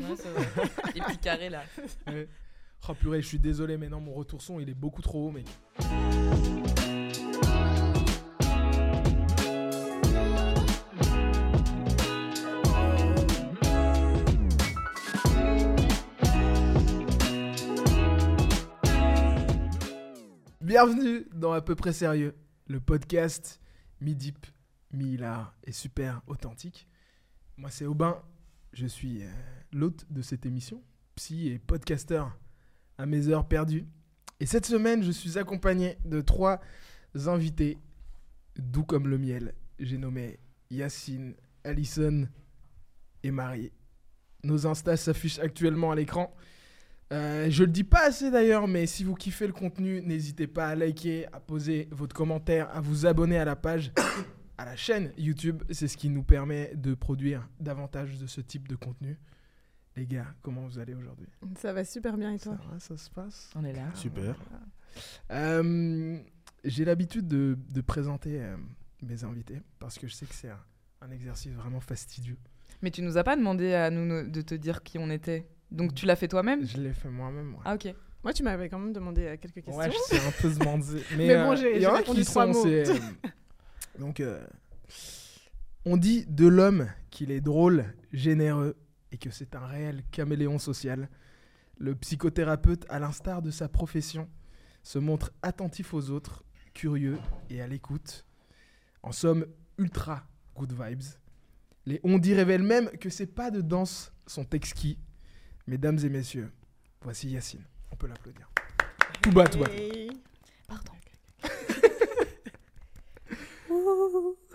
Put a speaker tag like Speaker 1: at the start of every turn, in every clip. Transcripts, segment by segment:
Speaker 1: Ouais, c'est vrai. Les petits carrés là.
Speaker 2: Ouais. Oh purée, je suis désolé, mais non, mon retour son, il est beaucoup trop haut, mec. Bienvenue dans À peu près sérieux, le podcast mi-deep, mi-hilar et super authentique. Moi, c'est Aubin, je suis euh, l'hôte de cette émission, psy et podcasteur à mes heures perdues. Et cette semaine, je suis accompagné de trois invités doux comme le miel. J'ai nommé Yacine, Alison et Marie. Nos instas s'affichent actuellement à l'écran. Euh, je le dis pas assez d'ailleurs, mais si vous kiffez le contenu, n'hésitez pas à liker, à poser votre commentaire, à vous abonner à la page, à la chaîne YouTube. C'est ce qui nous permet de produire davantage de ce type de contenu. Les gars, comment vous allez aujourd'hui?
Speaker 3: Ça va super bien et
Speaker 2: Ça
Speaker 3: toi
Speaker 2: va, ça se passe
Speaker 1: On est là.
Speaker 4: Super.
Speaker 2: Euh, J'ai l'habitude de, de présenter euh, mes invités parce que je sais que c'est un, un exercice vraiment fastidieux.
Speaker 1: Mais tu nous as pas demandé à nous de te dire qui on était. Donc tu l'as fait toi-même?
Speaker 2: Je l'ai fait moi-même. ouais.
Speaker 1: Ah ok.
Speaker 3: Moi, tu m'avais quand même demandé euh, quelques questions.
Speaker 2: Ouais, je sais un peu se demander. Mais,
Speaker 3: Mais bon, j'ai-
Speaker 2: il y
Speaker 3: j'ai
Speaker 2: en a
Speaker 3: répondu
Speaker 2: qui
Speaker 3: trois
Speaker 2: sont,
Speaker 3: mots.
Speaker 2: Donc, euh, on dit de l'homme qu'il est drôle, généreux et que c'est un réel caméléon social. Le psychothérapeute, à l'instar de sa profession, se montre attentif aux autres, curieux et à l'écoute. En somme, ultra good vibes. Les on dit révèlent même que ces pas de danse sont exquis. Mesdames et messieurs, voici Yacine. On peut l'applaudir. Tout bas, tout bas.
Speaker 3: Et-
Speaker 1: Pardon.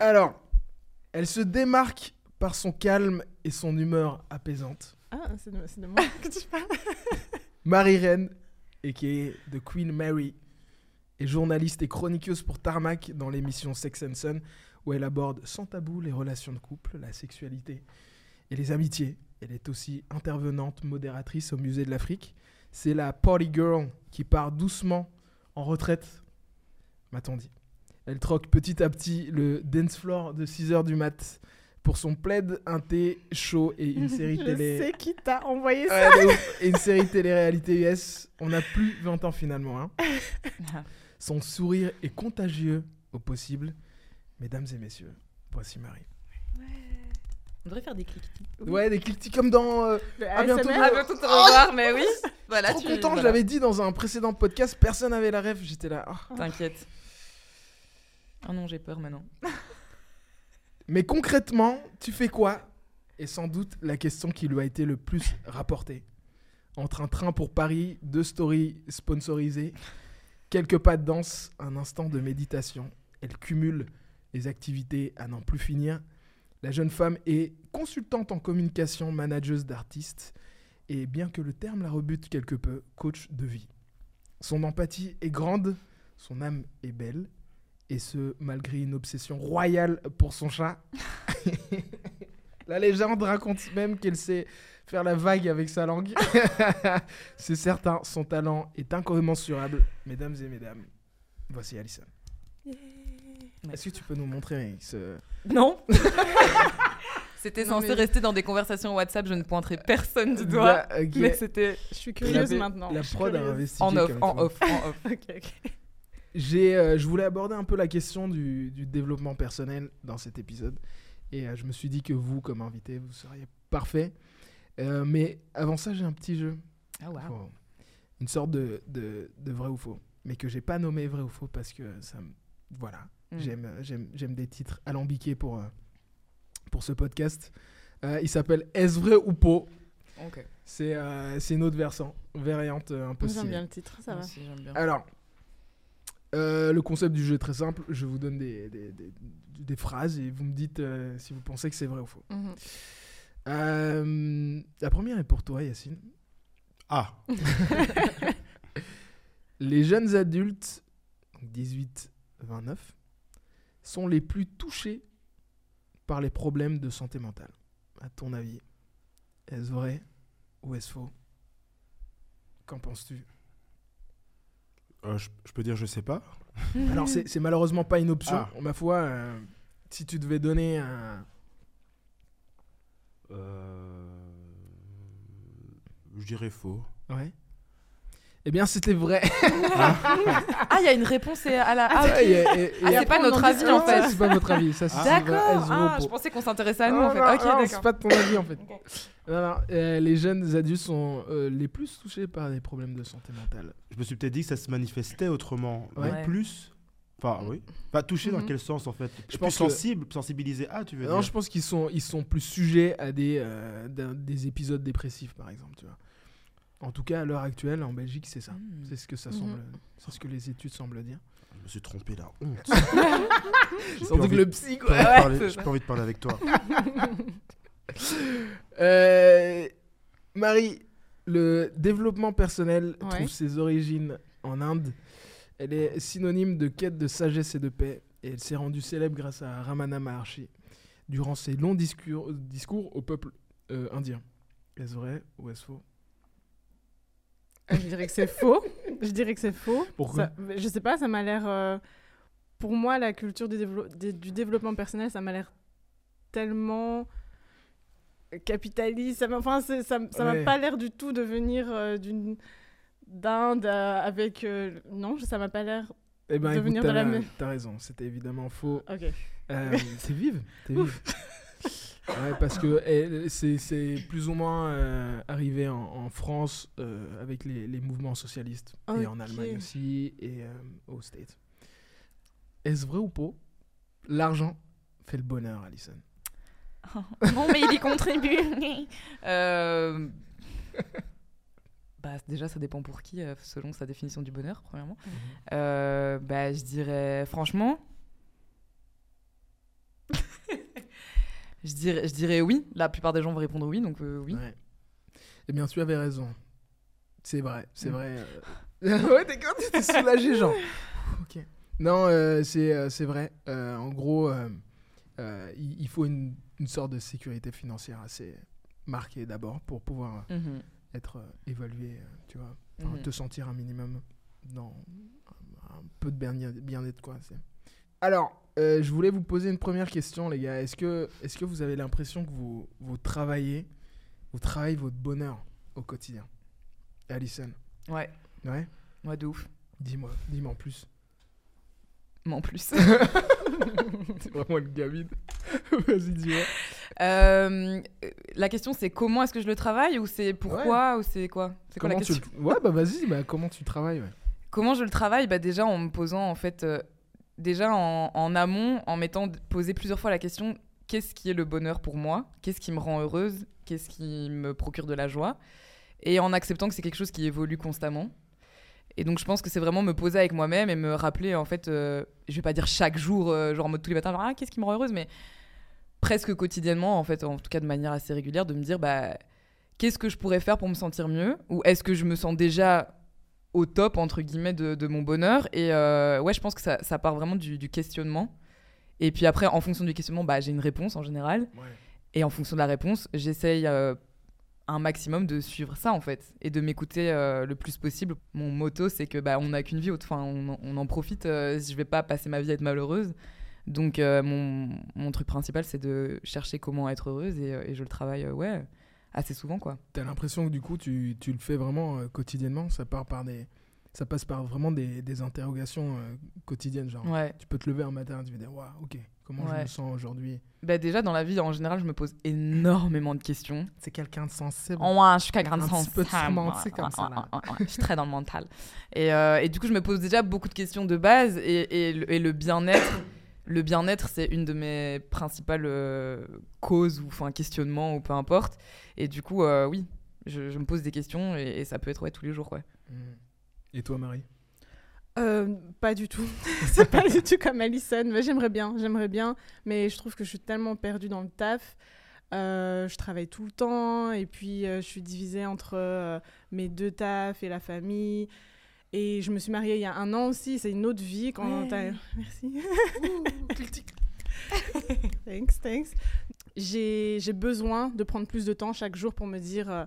Speaker 2: Alors, elle se démarque par son calme et son humeur apaisante.
Speaker 3: Ah, c'est de, moi que tu parles.
Speaker 2: Marie-Reine, et qui est de Queen Mary, est journaliste et chroniqueuse pour Tarmac dans l'émission Sex and Son, où elle aborde sans tabou les relations de couple, la sexualité et les amitiés. Elle est aussi intervenante, modératrice au Musée de l'Afrique. C'est la party girl qui part doucement en retraite, m'a-t-on dit. Elle troque petit à petit le dance floor de 6h du mat pour son plaid, un thé chaud et une série
Speaker 3: Je
Speaker 2: télé.
Speaker 3: sais qui t'a envoyé ça.
Speaker 2: Ouais. Et une série télé-réalité US. On n'a plus 20 ans finalement. hein. Son sourire est contagieux au possible. Mesdames et messieurs, voici Marie.
Speaker 1: On devrait faire des.
Speaker 3: Oui.
Speaker 2: Ouais, des clics comme dans. euh, À bientôt.
Speaker 1: Ah, bientôt te revoir, mais oui. Voilà,
Speaker 2: trop
Speaker 1: tu
Speaker 2: content, je
Speaker 1: voilà.
Speaker 2: l'avais dit dans un précédent podcast, personne n'avait la rêve. J'étais là. ah.
Speaker 1: T'inquiète. Ah non, j'ai peur maintenant.
Speaker 2: Mais concrètement, tu fais quoi? Et sans doute la question qui lui a été le plus rapportée. Entre un train pour Paris, deux stories sponsorisées, quelques pas de danse, un instant de méditation. Elle cumule les activités à n'en plus finir. La jeune femme est consultante en communication, manageuse d'artistes, et bien que le terme la rebute quelque peu, coach de vie. Son empathie est grande, son âme est belle, et ce, malgré une obsession royale pour son chat. la légende raconte même qu'elle sait faire la vague avec sa langue. C'est certain, son talent est incommensurable. Mesdames et mesdames, voici Alison. Est-ce que tu peux nous montrer ce...
Speaker 1: Non. C'était censé
Speaker 3: mais-
Speaker 1: rester dans des conversations WhatsApp, je ne pointerai personne du doigt.
Speaker 2: Bah.
Speaker 1: Mais c'était
Speaker 3: Je suis curieuse
Speaker 2: La-
Speaker 3: maintenant.
Speaker 2: La prod a investi.
Speaker 1: en off, en off, en off.
Speaker 3: Ok, ok.
Speaker 2: J'ai, euh, je voulais aborder un peu la question du, du développement personnel dans cet épisode. Et euh, je me suis dit que vous, comme invité, vous seriez parfait. Euh, mais avant ça, j'ai un petit jeu.
Speaker 1: Ah.
Speaker 2: Faut- Une sorte de, de, de vrai ou faux. Mais que j'ai pas nommé vrai ou faux parce que ça me. Voilà.
Speaker 1: Mm.
Speaker 2: J'aime, j'aime, j'aime des titres alambiqués pour, euh, pour ce podcast. Euh, il s'appelle Est-ce vrai ou faux?
Speaker 1: Ok.
Speaker 2: C'est, euh, c'est une autre versant, variante euh, un peu
Speaker 3: J'aime bien le titre, ça va.
Speaker 1: aussi, j'aime bien.
Speaker 2: Alors, euh, le concept du jeu est très simple. Je vous donne des, des, des- des phrases et vous me dites euh, si vous pensez que c'est vrai ou faux.
Speaker 3: Mhm.
Speaker 2: Euh, la première est pour toi, Yacine.
Speaker 4: Ah,
Speaker 2: Les jeunes adultes, 18-29, sont les plus touchés par les problèmes de santé mentale. À ton avis, est-ce vrai ou est-ce faux? Qu'en penses-tu?
Speaker 4: Euh, je, je peux dire je sais pas.
Speaker 2: Alors, c'est c'est malheureusement pas une option.
Speaker 4: Ah.
Speaker 2: Ma foi, euh, si tu devais donner un.
Speaker 4: Euh, Je dirais faux.
Speaker 2: Ouais. Eh bien, c'était vrai.
Speaker 1: Ah, il y a une réponse à la. Ah, ok.
Speaker 2: Et- et- et
Speaker 1: Ah, c'est pas notre avis, en fait.
Speaker 2: C'est pas votre avis. Ça, c'est
Speaker 1: D'accord. Ah, je pensais qu'on s'intéressait à nous
Speaker 2: Non,
Speaker 1: en fait.
Speaker 2: non,
Speaker 1: ok, d'accord.
Speaker 2: c'est pas de ton avis en fait. Non, non, euh, les jeunes adultes sont euh, les plus touchés par des problèmes de santé mentale.
Speaker 4: Je me suis peut-être dit que ça se manifestait autrement.
Speaker 2: Ouais.
Speaker 4: mais plus. Enfin, oui. Enfin, touché dans
Speaker 1: Mhm.
Speaker 4: quel sens en fait?
Speaker 2: Je pense
Speaker 4: pense
Speaker 2: que-
Speaker 4: sensible, sensibilisé. Ah, tu veux
Speaker 2: Non,
Speaker 4: dire?
Speaker 2: je pense qu'ils sont, ils sont plus sujets à des, euh, des épisodes dépressifs par exemple. Tu vois. En tout cas, à l'heure actuelle, en Belgique, c'est ça.
Speaker 1: Hmm.
Speaker 2: C'est ce que ça semble, c'est ce que les études semblent dire.
Speaker 4: Je me suis trompé là. Honte. J'ai
Speaker 2: que
Speaker 4: envie-
Speaker 2: le psy, quoi.
Speaker 1: Ouais,
Speaker 4: J'ai pas envie de parler avec toi.
Speaker 2: Euh, Marie, le développement personnel
Speaker 3: Ouais.
Speaker 2: trouve ses origines en Inde. Elle est synonyme de quête de sagesse et de paix. Et elle s'est rendue célèbre grâce à Ramana Maharshi durant ses longs discours, discours au peuple euh, indien. Est-ce vrai ou est-ce faux?
Speaker 3: Je dirais que c'est faux. Je dirais que c'est faux.
Speaker 2: Pourquoi
Speaker 3: Ça- Je sais pas, ça m'a l'air. euh, Pour moi, la culture du, dévelop- des- du développement personnel, ça m'a l'air tellement capitaliste. Ça m'a enfin, c'est- ça ça m'a
Speaker 2: Ouais.
Speaker 3: pas l'air du tout de venir euh, d'une d'Inde avec. euh, Non, ça m'a pas l'air.
Speaker 2: Eh ben,
Speaker 3: De
Speaker 2: écoute,
Speaker 3: venir de la mer.
Speaker 2: t'as raison, c'était évidemment faux.
Speaker 3: Ok.
Speaker 2: T'es vive, t'es vive. Ouais, parce que elle- c'est plus ou moins euh, arrivé en, en France euh, avec les, les mouvements socialistes et en. Allemagne aussi et euh, aux States. Est-ce vrai ou pas L'argent fait le bonheur, Alison.
Speaker 1: non, mais il y contribue. Euh, Bah, déjà, ça dépend pour qui, selon sa définition du bonheur, premièrement. Euh, bah, je dirais, franchement. je, dirais, je dirais oui. La plupart des gens vont répondre oui, donc euh, oui.
Speaker 2: Ouais. Eh bien, tu avais raison. C'est vrai, c'est
Speaker 1: Mm.
Speaker 2: vrai. euh. ouais, t'es quand t'es soulagé, genre. ok. Non, euh, c'est euh, vrai. Euh, en gros, il faut une, une sorte de sécurité financière assez marquée d'abord pour pouvoir
Speaker 1: Mhm.
Speaker 2: être évalué, tu vois. Enfin,
Speaker 1: Mhm.
Speaker 2: te sentir un minimum dans un, peu de bien- bien-être, quoi. c'est- Alors, euh, je voulais vous poser une première question, les gars. Est-ce que, est que vous avez l'impression que vous, vous travaillez, vous travaillez votre bonheur au quotidien? Alison
Speaker 1: Ouais,
Speaker 2: Ouais?
Speaker 1: Ouais, de ouf.
Speaker 2: Dis-moi, dis-moi en plus.
Speaker 1: Mais en plus.
Speaker 2: C'est vraiment le gamine. Vas-y, dis-moi.
Speaker 1: Euh, la question, c'est comment est-ce que je le travaille ou c'est pourquoi ou c'est quoi? C'est quoi la
Speaker 2: Comment tu
Speaker 1: question?
Speaker 2: le- Ouais, bah vas-y, bah, comment tu travailles ouais.
Speaker 1: Comment je le travaille? Bah Déjà en me posant, en fait, euh, déjà en, amont, en m'étant d- posé plusieurs fois la question qu'est-ce qui est le bonheur pour moi? Qu'est-ce qui me rend heureuse? Qu'est-ce qui me procure de la joie? Et en acceptant que c'est quelque chose qui évolue constamment. Et donc je pense que c'est vraiment me poser avec moi-même et me rappeler, en fait, euh, je vais pas dire chaque jour, euh, genre en mode tous les matins, genre ah, qu'est-ce qui me rend heureuse? Mais presque quotidiennement, en fait, en tout cas de manière assez régulière, de me dire bah qu'est-ce que je pourrais faire pour me sentir mieux? Ou est-ce que je me sens déjà au top, entre guillemets, de, de mon bonheur Et euh, ouais, je pense que ça, ça part vraiment du, du questionnement. Et puis après, en fonction du questionnement, bah, j'ai une réponse en général. Et en fonction de la réponse, j'essaye euh, un maximum de suivre ça, en fait. Et de m'écouter euh, le plus possible. Mon motto, c'est que bah, on n'a qu'une vie. Enfin, on, en- on en profite. je vais pas passer ma vie à être malheureuse. Donc, mon, mon truc principal, c'est de chercher comment être heureuse. Et, et je le travaille, ouais, assez souvent, quoi.
Speaker 2: T'as l'impression que du coup, tu, tu le fais vraiment euh, quotidiennement Ça part par des. Ça passe par vraiment des, des interrogations euh, quotidiennes. Genre,
Speaker 1: Ouais.
Speaker 2: tu peux te lever un matin et tu vas dire, waouh, ok, comment je me sens aujourd'hui?
Speaker 1: Bah déjà, dans la vie, en général, je me pose énormément de questions.
Speaker 2: C'est quelqu'un de sensible.
Speaker 1: Oh, ouais, je suis quelqu'un de
Speaker 2: Un petit peu de romantique comme ça, là.
Speaker 1: Je suis très dans le mental. Et, euh, et du coup, je me pose déjà beaucoup de questions de base. Et, et le, et le bien-être, le bien-être, c'est une de mes principales euh, causes ou enfin questionnements ou peu importe. Et du coup, euh, oui, je, je me pose des questions et, et ça peut être ouais, tous les jours. Ouais.
Speaker 2: Et toi, Marie?
Speaker 3: Euh, pas du tout. c'est pas du tout comme Alison. Mais j'aimerais bien, j'aimerais bien. Mais je trouve que je suis tellement perdue dans le taf. Euh, je travaille tout le temps et puis euh, je suis divisée entre euh, mes deux tafs et la famille. Et je me suis mariée il y a un an aussi. C'est une autre vie quand
Speaker 1: Ouais.
Speaker 3: t'as- Merci. thanks, thanks. J'ai j'ai besoin de prendre plus de temps chaque jour pour me dire euh,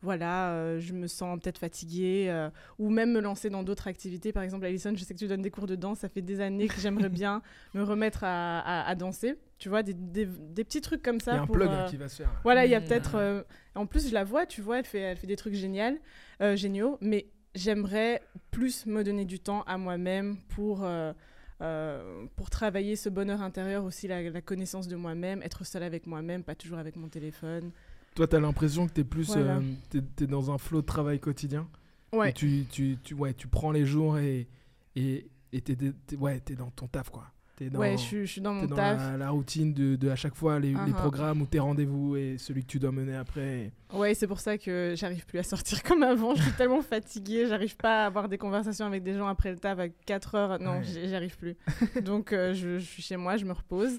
Speaker 3: voilà, euh, je me sens peut-être fatiguée, euh, ou même me lancer dans d'autres activités. Par exemple, Alison, je sais que tu donnes des cours de danse, ça fait des années que j'aimerais bien me remettre à, à- à danser. Tu vois, des, des- des petits trucs comme ça.
Speaker 2: Il y a un
Speaker 3: pour,
Speaker 2: plug
Speaker 3: euh,
Speaker 2: qui va se faire. là.
Speaker 3: voilà, il y a
Speaker 1: Mm.
Speaker 3: peut-être. euh, En plus, je la vois, tu vois, elle fait, elle fait des trucs géniaux, euh, géniaux, mais j'aimerais plus me donner du temps à moi-même pour, euh, euh, pour travailler ce bonheur intérieur, aussi la, la connaissance de moi-même, être seule avec moi-même, pas toujours avec mon téléphone.
Speaker 2: Toi, t'as l'impression que t'es plus.
Speaker 3: Voilà.
Speaker 2: euh, dans un flot de travail quotidien?
Speaker 3: Ouais,
Speaker 2: tu, tu, tu, ouais, tu prends les jours et. et et t'es, t'es- ouais, t'es dans ton taf, quoi. T'es dans,
Speaker 3: ouais je, suis- je suis dans mon
Speaker 2: dans
Speaker 3: taf.
Speaker 2: la, la routine de, de à chaque fois les, les
Speaker 3: Uh-huh.
Speaker 2: programmes ou tes rendez-vous et celui que tu dois mener après.
Speaker 3: Ouais, c'est pour ça que j'arrive plus à sortir comme avant. Je suis tellement fatiguée, j'arrive pas à avoir des conversations avec des gens après le taf à 4 heures. Non,
Speaker 2: Ouais.
Speaker 3: j'y j'y arrive plus. Donc, euh, je, je suis chez moi, je me repose.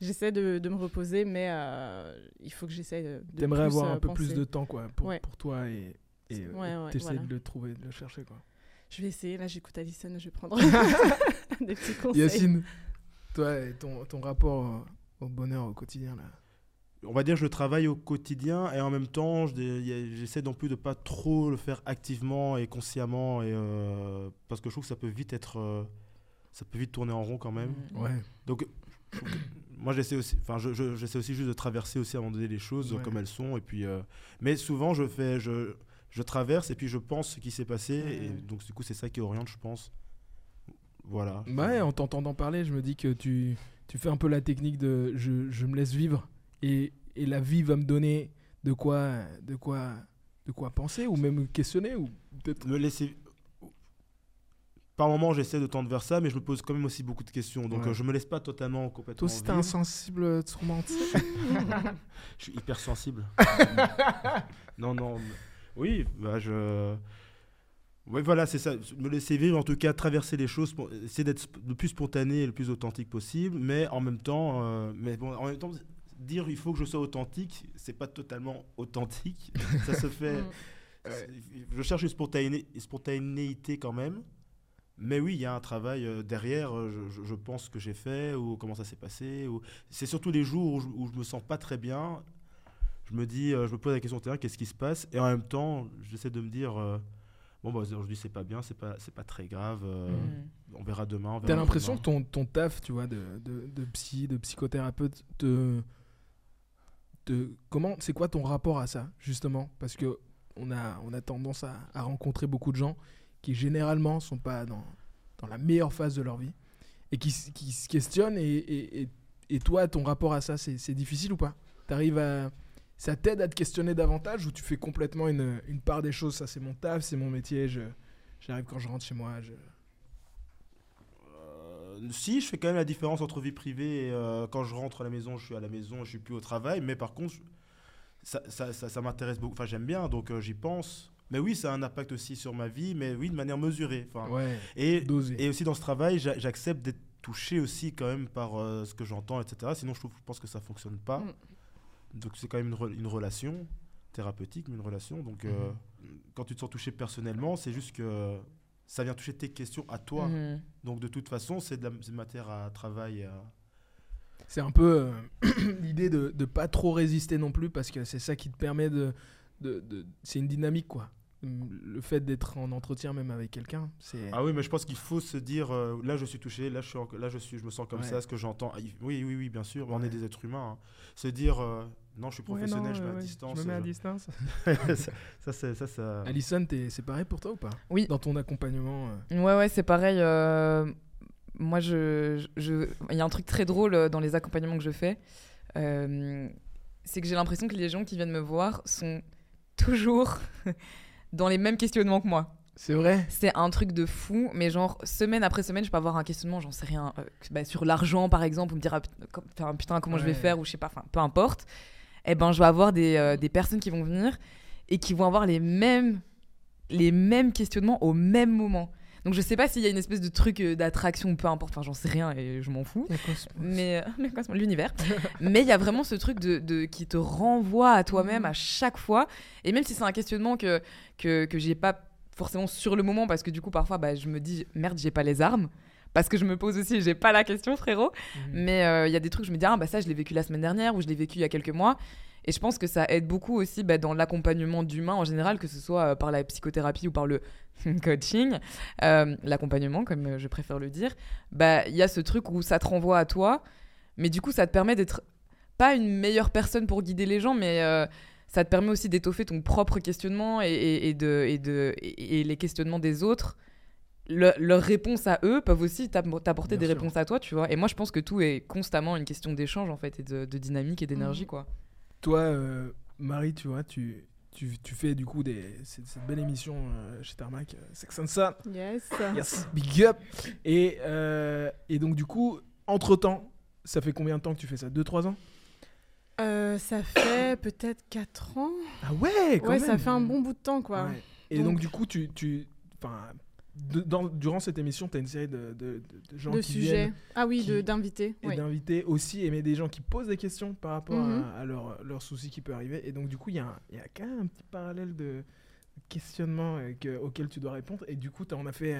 Speaker 3: J'essaie de, de me reposer, mais euh, il faut que j'essaie de.
Speaker 2: T'aimerais avoir
Speaker 3: euh,
Speaker 2: un peu plus de temps, quoi, pour,
Speaker 3: Ouais.
Speaker 2: pour toi et. Et t'essaies
Speaker 3: voilà.
Speaker 2: de le trouver, de le chercher, quoi.
Speaker 3: Je vais essayer. Là, j'écoute Alison, je vais prendre des petits conseils.
Speaker 2: Yacine, toi, et ton, ton rapport au, au bonheur au quotidien, là.
Speaker 4: On va dire je travaille au quotidien et en même temps j'essaie non plus de pas trop le faire activement et consciemment et euh, parce que je trouve que ça peut vite être euh, ça peut vite tourner en rond quand même.
Speaker 1: Mm.
Speaker 2: Ouais.
Speaker 4: Donc je moi j'essaie aussi enfin je- aussi juste de traverser aussi à un moment donné les choses
Speaker 2: Ouais.
Speaker 4: comme elles sont et puis euh, mais souvent je fais je je traverse et puis je pense ce qui s'est passé et donc du coup c'est ça qui oriente je pense. Voilà.
Speaker 2: Ouais, en t'entendant parler, je me dis que tu, tu fais un peu la technique de je, je me laisse vivre et, et la vie va me donner de quoi, de quoi, de quoi penser ou même questionner ou peut-être.
Speaker 4: me laisser par moment j'essaie de tendre vers ça mais je me pose quand même aussi beaucoup de questions donc
Speaker 2: Ouais.
Speaker 4: euh, je me laisse pas totalement complètement
Speaker 2: Toi aussi, t'es insensible, tourmenté.
Speaker 4: je suis hyper sensible non non oui bah je ouais voilà c'est ça me laisser vivre en tout cas traverser les choses essayer d'être le plus spontané et le plus authentique possible mais en même temps euh, mais bon en même temps dire il faut que je sois authentique c'est pas totalement authentique ça se fait
Speaker 3: Mm.
Speaker 4: c'est- Je cherche une, spontané- spontanéité quand même. Mais oui, il y a un travail euh, derrière, euh, je, je- je pense que j'ai fait, ou comment ça s'est passé. Ou... C'est surtout les jours où je, où je me sens pas très bien. Je me dis, euh, je me pose la question qu'est-ce qui se passe? Et en même temps, j'essaie de me dire, euh, bon, bah, aujourd'hui c'est pas bien, c'est pas, c'est pas très grave, euh,
Speaker 1: Mm.
Speaker 4: on verra demain.
Speaker 2: T'as l'impression que ton, ton taf, tu vois, de, de, de psy, de psychothérapeute, te, te- comment, c'est quoi ton rapport à ça, justement? Parce que on a, on a tendance à, à rencontrer beaucoup de gens qui généralement sont pas dans, dans la meilleure phase de leur vie et qui, qui se questionnent. Et, et, et, et toi, ton rapport à ça, c'est c'est difficile ou pas? T'arrives à, ça t'aide à te questionner davantage ou tu fais complètement une, une part des choses Ça, c'est mon taf, c'est mon métier. Je, j'arrive quand je rentre chez moi. Je...
Speaker 4: Euh, si, je fais quand même la différence entre vie privée et euh, quand je rentre à la maison, je suis à la maison, je suis plus au travail. Mais par contre, je- ça, ça, ça, ça m'intéresse beaucoup. Enfin, j'aime bien, donc euh, j'y pense. Mais oui, ça a un impact aussi sur ma vie, mais oui, de manière mesurée. Enfin,
Speaker 2: Ouais,
Speaker 4: et,
Speaker 2: dosé.
Speaker 4: et aussi dans ce travail, j'a- j'accepte d'être touché aussi quand même par euh, ce que j'entends, etc. Sinon, je, trouve, je pense que ça fonctionne pas.
Speaker 3: Mm.
Speaker 4: Donc c'est quand même une, re- une relation thérapeutique, mais une relation. Donc euh, quand tu te sens touché personnellement, c'est juste que ça vient toucher tes questions à toi.
Speaker 1: Mhm.
Speaker 4: Donc de toute façon, c'est de la matière à travail. à-
Speaker 2: C'est un peu euh, l'idée de ne pas trop résister non plus parce que c'est ça qui te permet de. de, de- c'est une dynamique quoi. Le fait d'être en entretien même avec quelqu'un, c'est.
Speaker 4: Ah oui, mais je pense qu'il faut se dire euh, là je suis touché, là je suis, là je suis, je me sens comme
Speaker 2: Ouais.
Speaker 4: ça, ce que j'entends. Ah, Oui, oui, oui, bien sûr. On
Speaker 2: Ouais.
Speaker 4: est des êtres humains. hein. Se dire euh, non, je suis
Speaker 2: Ouais,
Speaker 4: professionnel,
Speaker 2: non,
Speaker 4: je mets
Speaker 2: euh,
Speaker 4: à
Speaker 2: ouais,
Speaker 4: distance.
Speaker 2: Je me mets à
Speaker 4: euh,
Speaker 2: distance.
Speaker 4: ça, ça, c'est- ça, ça-
Speaker 2: Alison, t'es- c'est pareil pour toi ou pas?
Speaker 1: Oui.
Speaker 2: Dans ton accompagnement. euh,
Speaker 1: Ouais, ouais, c'est pareil. euh, moi, je, je- il y a un truc très drôle dans les accompagnements que je fais. euh, c'est que j'ai l'impression que les gens qui viennent me voir sont toujours dans les mêmes questionnements que moi.
Speaker 2: C'est vrai
Speaker 1: C'est un truc de fou, mais genre, semaine après semaine, je peux avoir un questionnement, j'en sais rien, euh, bah, sur l'argent par exemple, ou me dire, ah, putain, comment je vais faire, ou je sais pas, enfin, peu importe. Eh ben, je vais avoir des, euh, des personnes qui vont venir et qui vont avoir les mêmes, les mêmes questionnements au même moment. Donc, je sais pas s'il y a une espèce de truc euh, d'attraction, peu importe, enfin, j'en sais rien et je m'en fous. Mais euh, l'univers. mais il y a vraiment ce truc de, de- qui te renvoie à toi-même
Speaker 3: Mhm.
Speaker 1: à chaque fois. Et même si c'est un questionnement que que, que j'ai pas forcément sur le moment, parce que du coup parfois bah, je me dis merde j'ai pas les armes. Parce que je me pose aussi, j'ai pas la question frérot.
Speaker 2: Mhm.
Speaker 1: Mais euh, il y a des trucs, je me dis ah bah ça je l'ai vécu la semaine dernière ou je l'ai vécu il y a quelques mois. Et je pense que ça aide beaucoup aussi bah, dans l'accompagnement d'humains en général, que ce soit euh, par la psychothérapie ou par le coaching, euh, l'accompagnement comme euh, je préfère le dire. Bah il y a ce truc où ça te renvoie à toi, mais du coup ça te permet d'être pas une meilleure personne pour guider les gens, mais euh, ça te permet aussi d'étoffer ton propre questionnement et, et- et de, et, de, et, et les questionnements des autres. Le- leurs réponses à eux peuvent aussi t'app- t'apporter des
Speaker 2: sûr.
Speaker 1: réponses à toi, tu vois. Et moi, je pense que tout est constamment une question d'échange, en fait, et de, de dynamique et d'énergie,
Speaker 3: Mhm.
Speaker 1: quoi.
Speaker 2: Toi, euh, Marie, tu vois, tu, tu, tu fais du coup des, cette, cette belle émission euh, chez Tarmac, euh, Sex and Sun.
Speaker 3: Yes.
Speaker 2: Yes, big up. Et, euh, et donc, du coup, entre-temps, ça fait combien de temps que tu fais ça? 2-3 ans?
Speaker 3: Euh, ça fait peut-être 4 ans.
Speaker 2: Ah ouais, quand
Speaker 3: Ouais,
Speaker 2: même.
Speaker 3: ça fait un bon bout de temps, quoi.
Speaker 2: Ouais. Et donc,
Speaker 3: Donc-
Speaker 2: du coup, tu, tu, de- dans- durant cette émission, tu as une série de, de, gens qui
Speaker 3: sujets.
Speaker 2: viennent
Speaker 3: Ah oui, d'invités.
Speaker 2: et
Speaker 3: oui.
Speaker 2: d'invités aussi, mais des gens qui posent des questions par rapport
Speaker 3: Mhm.
Speaker 2: à, à leurs soucis qui peuvent arriver. Et donc, du coup, il y, a y a quand même un petit parallèle de questionnement euh, que- auquel tu dois répondre. Et du coup, tu as fait,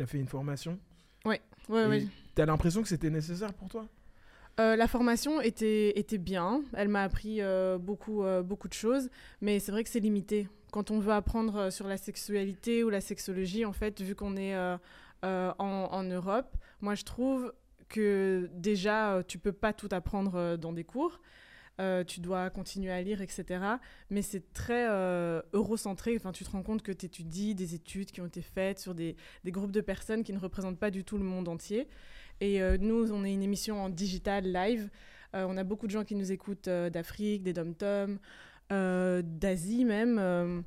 Speaker 2: as fait une formation.
Speaker 3: Ouais,
Speaker 2: Et
Speaker 3: ouais.
Speaker 2: Tu as l'impression que c'était nécessaire pour toi?
Speaker 3: Euh, la formation était, était bien. Elle m'a appris euh, beaucoup, euh, beaucoup de choses, mais c'est vrai que c'est limité. Quand on veut apprendre euh, sur la sexualité ou la sexologie, en fait, vu qu'on est euh, euh, en, Europe, moi je trouve que déjà, tu peux pas tout apprendre dans des cours. Tu dois continuer à lire, etc. Mais c'est très eurocentré. Enfin, tu te rends compte que tu étudies des études qui ont été faites sur des, groupes de personnes qui ne représentent pas du tout le monde entier. Et nous, on est une émission en digital live. On a beaucoup de gens qui nous écoutent d'Afrique, des dom-toms, d'Asie même, euh,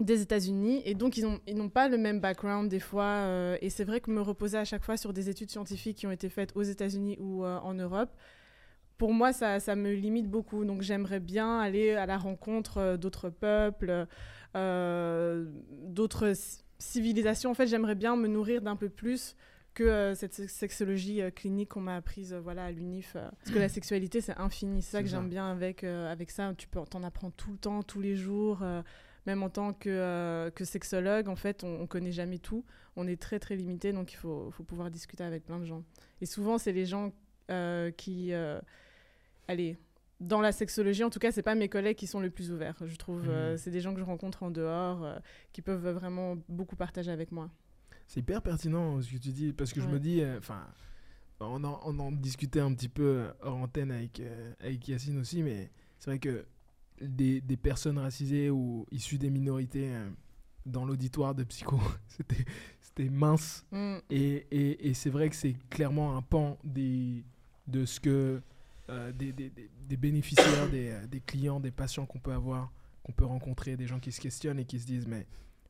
Speaker 3: des États-Unis. Et donc, ils n'ont ils pas le même background des fois. euh, et c'est vrai que me reposer à chaque fois sur des études scientifiques qui ont été faites aux États-Unis ou euh, en Europe, pour moi, ça, ça me limite beaucoup. Donc, j'aimerais bien aller à la rencontre euh, d'autres peuples, euh, d'autres civilisations. En fait, j'aimerais bien me nourrir d'un peu plus que euh, cette sex- sexologie euh, clinique qu'on m'a apprise euh, voilà, à l'UNIF. parce que la sexualité, c'est infini. C'est ça que j'aime bien avec, avec ça. Tu peux, en apprends tout le temps, tous les jours. même en tant que, euh, que sexologue, en fait, on ne connaît jamais tout. On est très, très limité, donc il faut, faut pouvoir discuter avec plein de gens. Et souvent, c'est les gens euh, qui... euh, allez, dans la sexologie, en tout cas, c'est pas mes collègues qui sont les plus ouverts. Je trouve,
Speaker 2: Mhm.
Speaker 3: c'est des gens que je rencontre en dehors, qui peuvent vraiment beaucoup partager avec moi.
Speaker 2: C'est hyper pertinent ce que tu dis, parce que je me dis, euh, enfin, on, en, on en discutait un petit peu euh, hors antenne avec, euh, avec Yacine aussi, mais c'est vrai que des, des personnes racisées ou issues des minorités euh, dans l'auditoire de Psycho, c'était c'était mince.
Speaker 3: Mm.
Speaker 2: Et, et, et c'est vrai que c'est clairement un pan des, de ce que des, des, des- bénéficiaires, des, des clients, des patients qu'on peut avoir, qu'on peut rencontrer, des gens qui se questionnent et qui se disent mais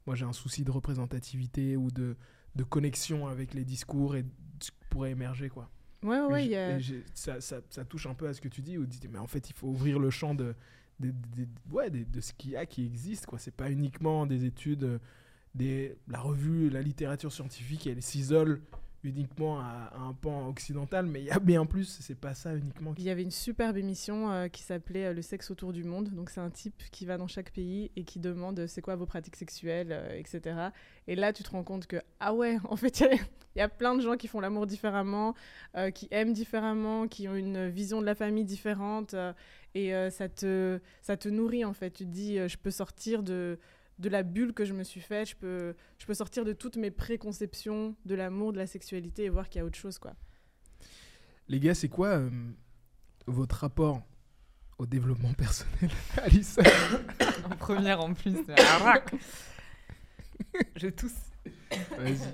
Speaker 2: moi j'ai un souci de représentativité ou de, de connexion avec les discours et ce qui pourrait émerger quoi.
Speaker 3: Ouais, ouais, a-
Speaker 2: ça, ça, ça touche un peu à ce que tu dis où tu dis mais en fait il faut ouvrir le champ de, de, de- de- ouais, de, de ce qu'il y a qui existe quoi. C'est pas uniquement des études, euh, des, la revue, la littérature scientifique elle s'isole uniquement à, un pan occidental mais il y a bien plus. C'est pas ça uniquement.
Speaker 3: Il y avait une superbe émission euh, qui s'appelait euh, Le sexe autour du monde. Donc, c'est un type qui va dans chaque pays et qui demande euh, c'est quoi vos pratiques sexuelles, etc. Et là, tu te rends compte que, ah ouais, en fait, il y a- plein de gens qui font l'amour différemment, qui aiment différemment, qui ont une vision de la famille différente. et ça, te, ça te nourrit, en fait. Tu te dis, je peux sortir de, de la bulle que je me suis faite, je peux, je peux sortir de toutes mes préconceptions de l'amour, de la sexualité et voir qu'il y a autre chose, quoi.
Speaker 2: Les gars c'est quoi euh, votre rapport au développement personnel Alice
Speaker 1: En première en plus. Je tousse.
Speaker 2: Vas-y.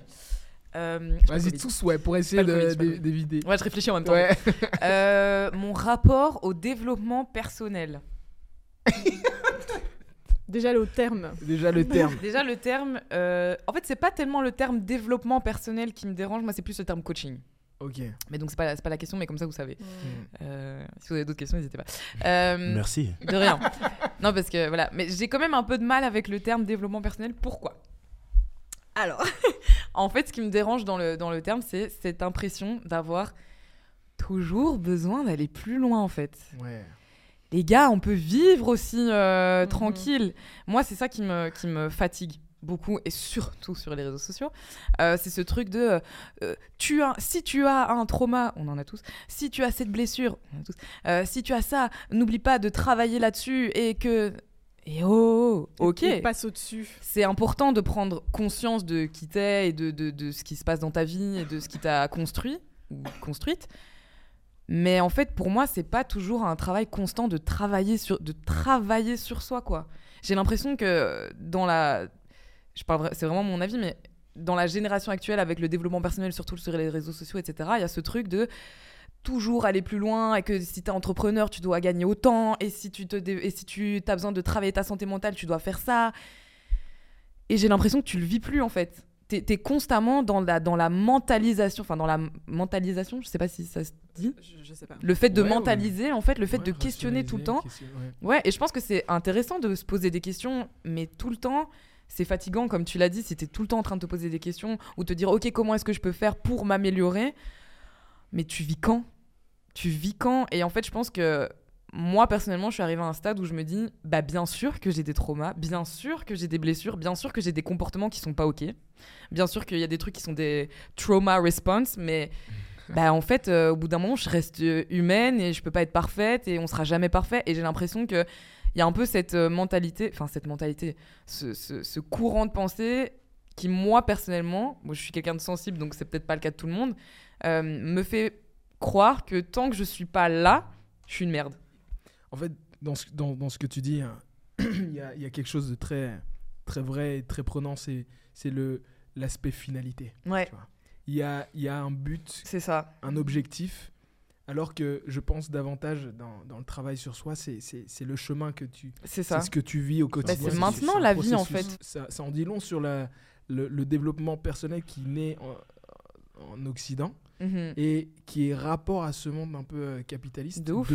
Speaker 1: Euh,
Speaker 2: Vas-y tous ouais pour essayer d'éviter.
Speaker 1: Ouais, je réfléchis en même temps.
Speaker 2: Ouais.
Speaker 1: Euh, mon rapport au développement personnel.
Speaker 3: Déjà, le terme.
Speaker 2: Déjà le terme.
Speaker 1: Déjà, le terme. euh, En fait, c'est pas tellement le terme développement personnel qui me dérange, moi, c'est plus le terme coaching.
Speaker 2: Ok.
Speaker 1: Mais donc, c'est pas, c'est pas la question, mais comme ça, vous savez. Euh, si vous avez d'autres questions, n'hésitez pas. Euh,
Speaker 4: Merci.
Speaker 1: De rien. non, parce que voilà. Mais j'ai quand même un peu de mal avec le terme développement personnel. Pourquoi? Alors, en fait, ce qui me dérange dans le, dans le terme, c'est cette impression d'avoir toujours besoin d'aller plus loin, en fait.
Speaker 2: Ouais.
Speaker 1: Les gars, on peut vivre aussi euh,
Speaker 3: Mhm.
Speaker 1: tranquille. Moi, c'est ça qui me, qui me fatigue beaucoup et surtout sur les réseaux sociaux, euh, c'est ce truc de euh, tu as, si tu as un trauma, on en a tous, si tu as cette blessure, on en a tous, euh, si tu as ça, n'oublie pas de travailler là-dessus et que. Et oh, ok.
Speaker 3: Il passe au-dessus.
Speaker 1: C'est important de prendre conscience de qui t'es et de, de, de ce qui se passe dans ta vie et de ce qui t'a construit ou construite. Mais en fait, pour moi, c'est pas toujours un travail constant de travailler sur, de travailler sur soi, quoi. J'ai l'impression que dans la. Je parle, c'est vraiment mon avis, mais dans la génération actuelle, avec le développement personnel, surtout sur les réseaux sociaux, etc., il y a ce truc de toujours aller plus loin et que si tu es entrepreneur, tu dois gagner autant et si tu te et si tu as besoin de travailler ta santé mentale, tu dois faire ça. Et j'ai l'impression que tu le vis plus en fait. Tu es, constamment dans la, dans la mentalisation, enfin dans la mentalisation, je sais pas si ça se dit.
Speaker 3: Je, je sais pas.
Speaker 1: Le fait de
Speaker 2: Ouais, ouais.
Speaker 1: mentaliser, en fait, le fait
Speaker 2: Ouais,
Speaker 1: de questionner tout le temps.
Speaker 2: ouais.
Speaker 1: Ouais, et je pense que c'est intéressant de se poser des questions, mais tout le temps, c'est fatigant, comme tu l'as dit, si tu es tout le temps en train de te poser des questions ou te dire, ok, comment est-ce que je peux faire pour m'améliorer? Mais tu vis quand? Tu vis quand? Et en fait, je pense que moi, personnellement, je suis arrivée à un stade où je me dis, bah bien sûr que j'ai des traumas, bien sûr que j'ai des blessures, bien sûr que j'ai des comportements qui sont pas ok, bien sûr qu'il y a des trucs qui sont des trauma response, mais bah en fait, euh, au bout d'un moment, je reste euh, humaine et je peux pas être parfaite et on sera jamais parfait. Et j'ai l'impression que il y a un peu cette euh, mentalité, enfin cette mentalité, ce, ce- ce courant de pensée qui, moi personnellement, moi je suis quelqu'un de sensible, donc c'est peut-être pas le cas de tout le monde, euh, me fait croire que tant que je suis pas là, je suis une merde.
Speaker 2: En fait, dans ce, dans, dans ce que tu dis, hein, il y, a, il y a quelque chose de très, très vrai et très prenant, c'est c'est le l'aspect finalité.
Speaker 1: Ouais,
Speaker 2: tu vois. Il y a, il y a un but,
Speaker 1: c'est ça.
Speaker 2: un objectif, alors que je pense davantage dans, dans le travail sur soi, c'est le chemin que tu,
Speaker 1: C'est ça.
Speaker 2: ce que tu vis au quotidien.
Speaker 1: c'est
Speaker 2: C'est-
Speaker 1: maintenant la vie, en
Speaker 2: processus. Ça, ça en dit long sur la, le, le développement personnel qui naît en, en Occident
Speaker 1: Mhm.
Speaker 2: et qui est rapport à ce monde un peu euh, capitaliste
Speaker 1: De ouf.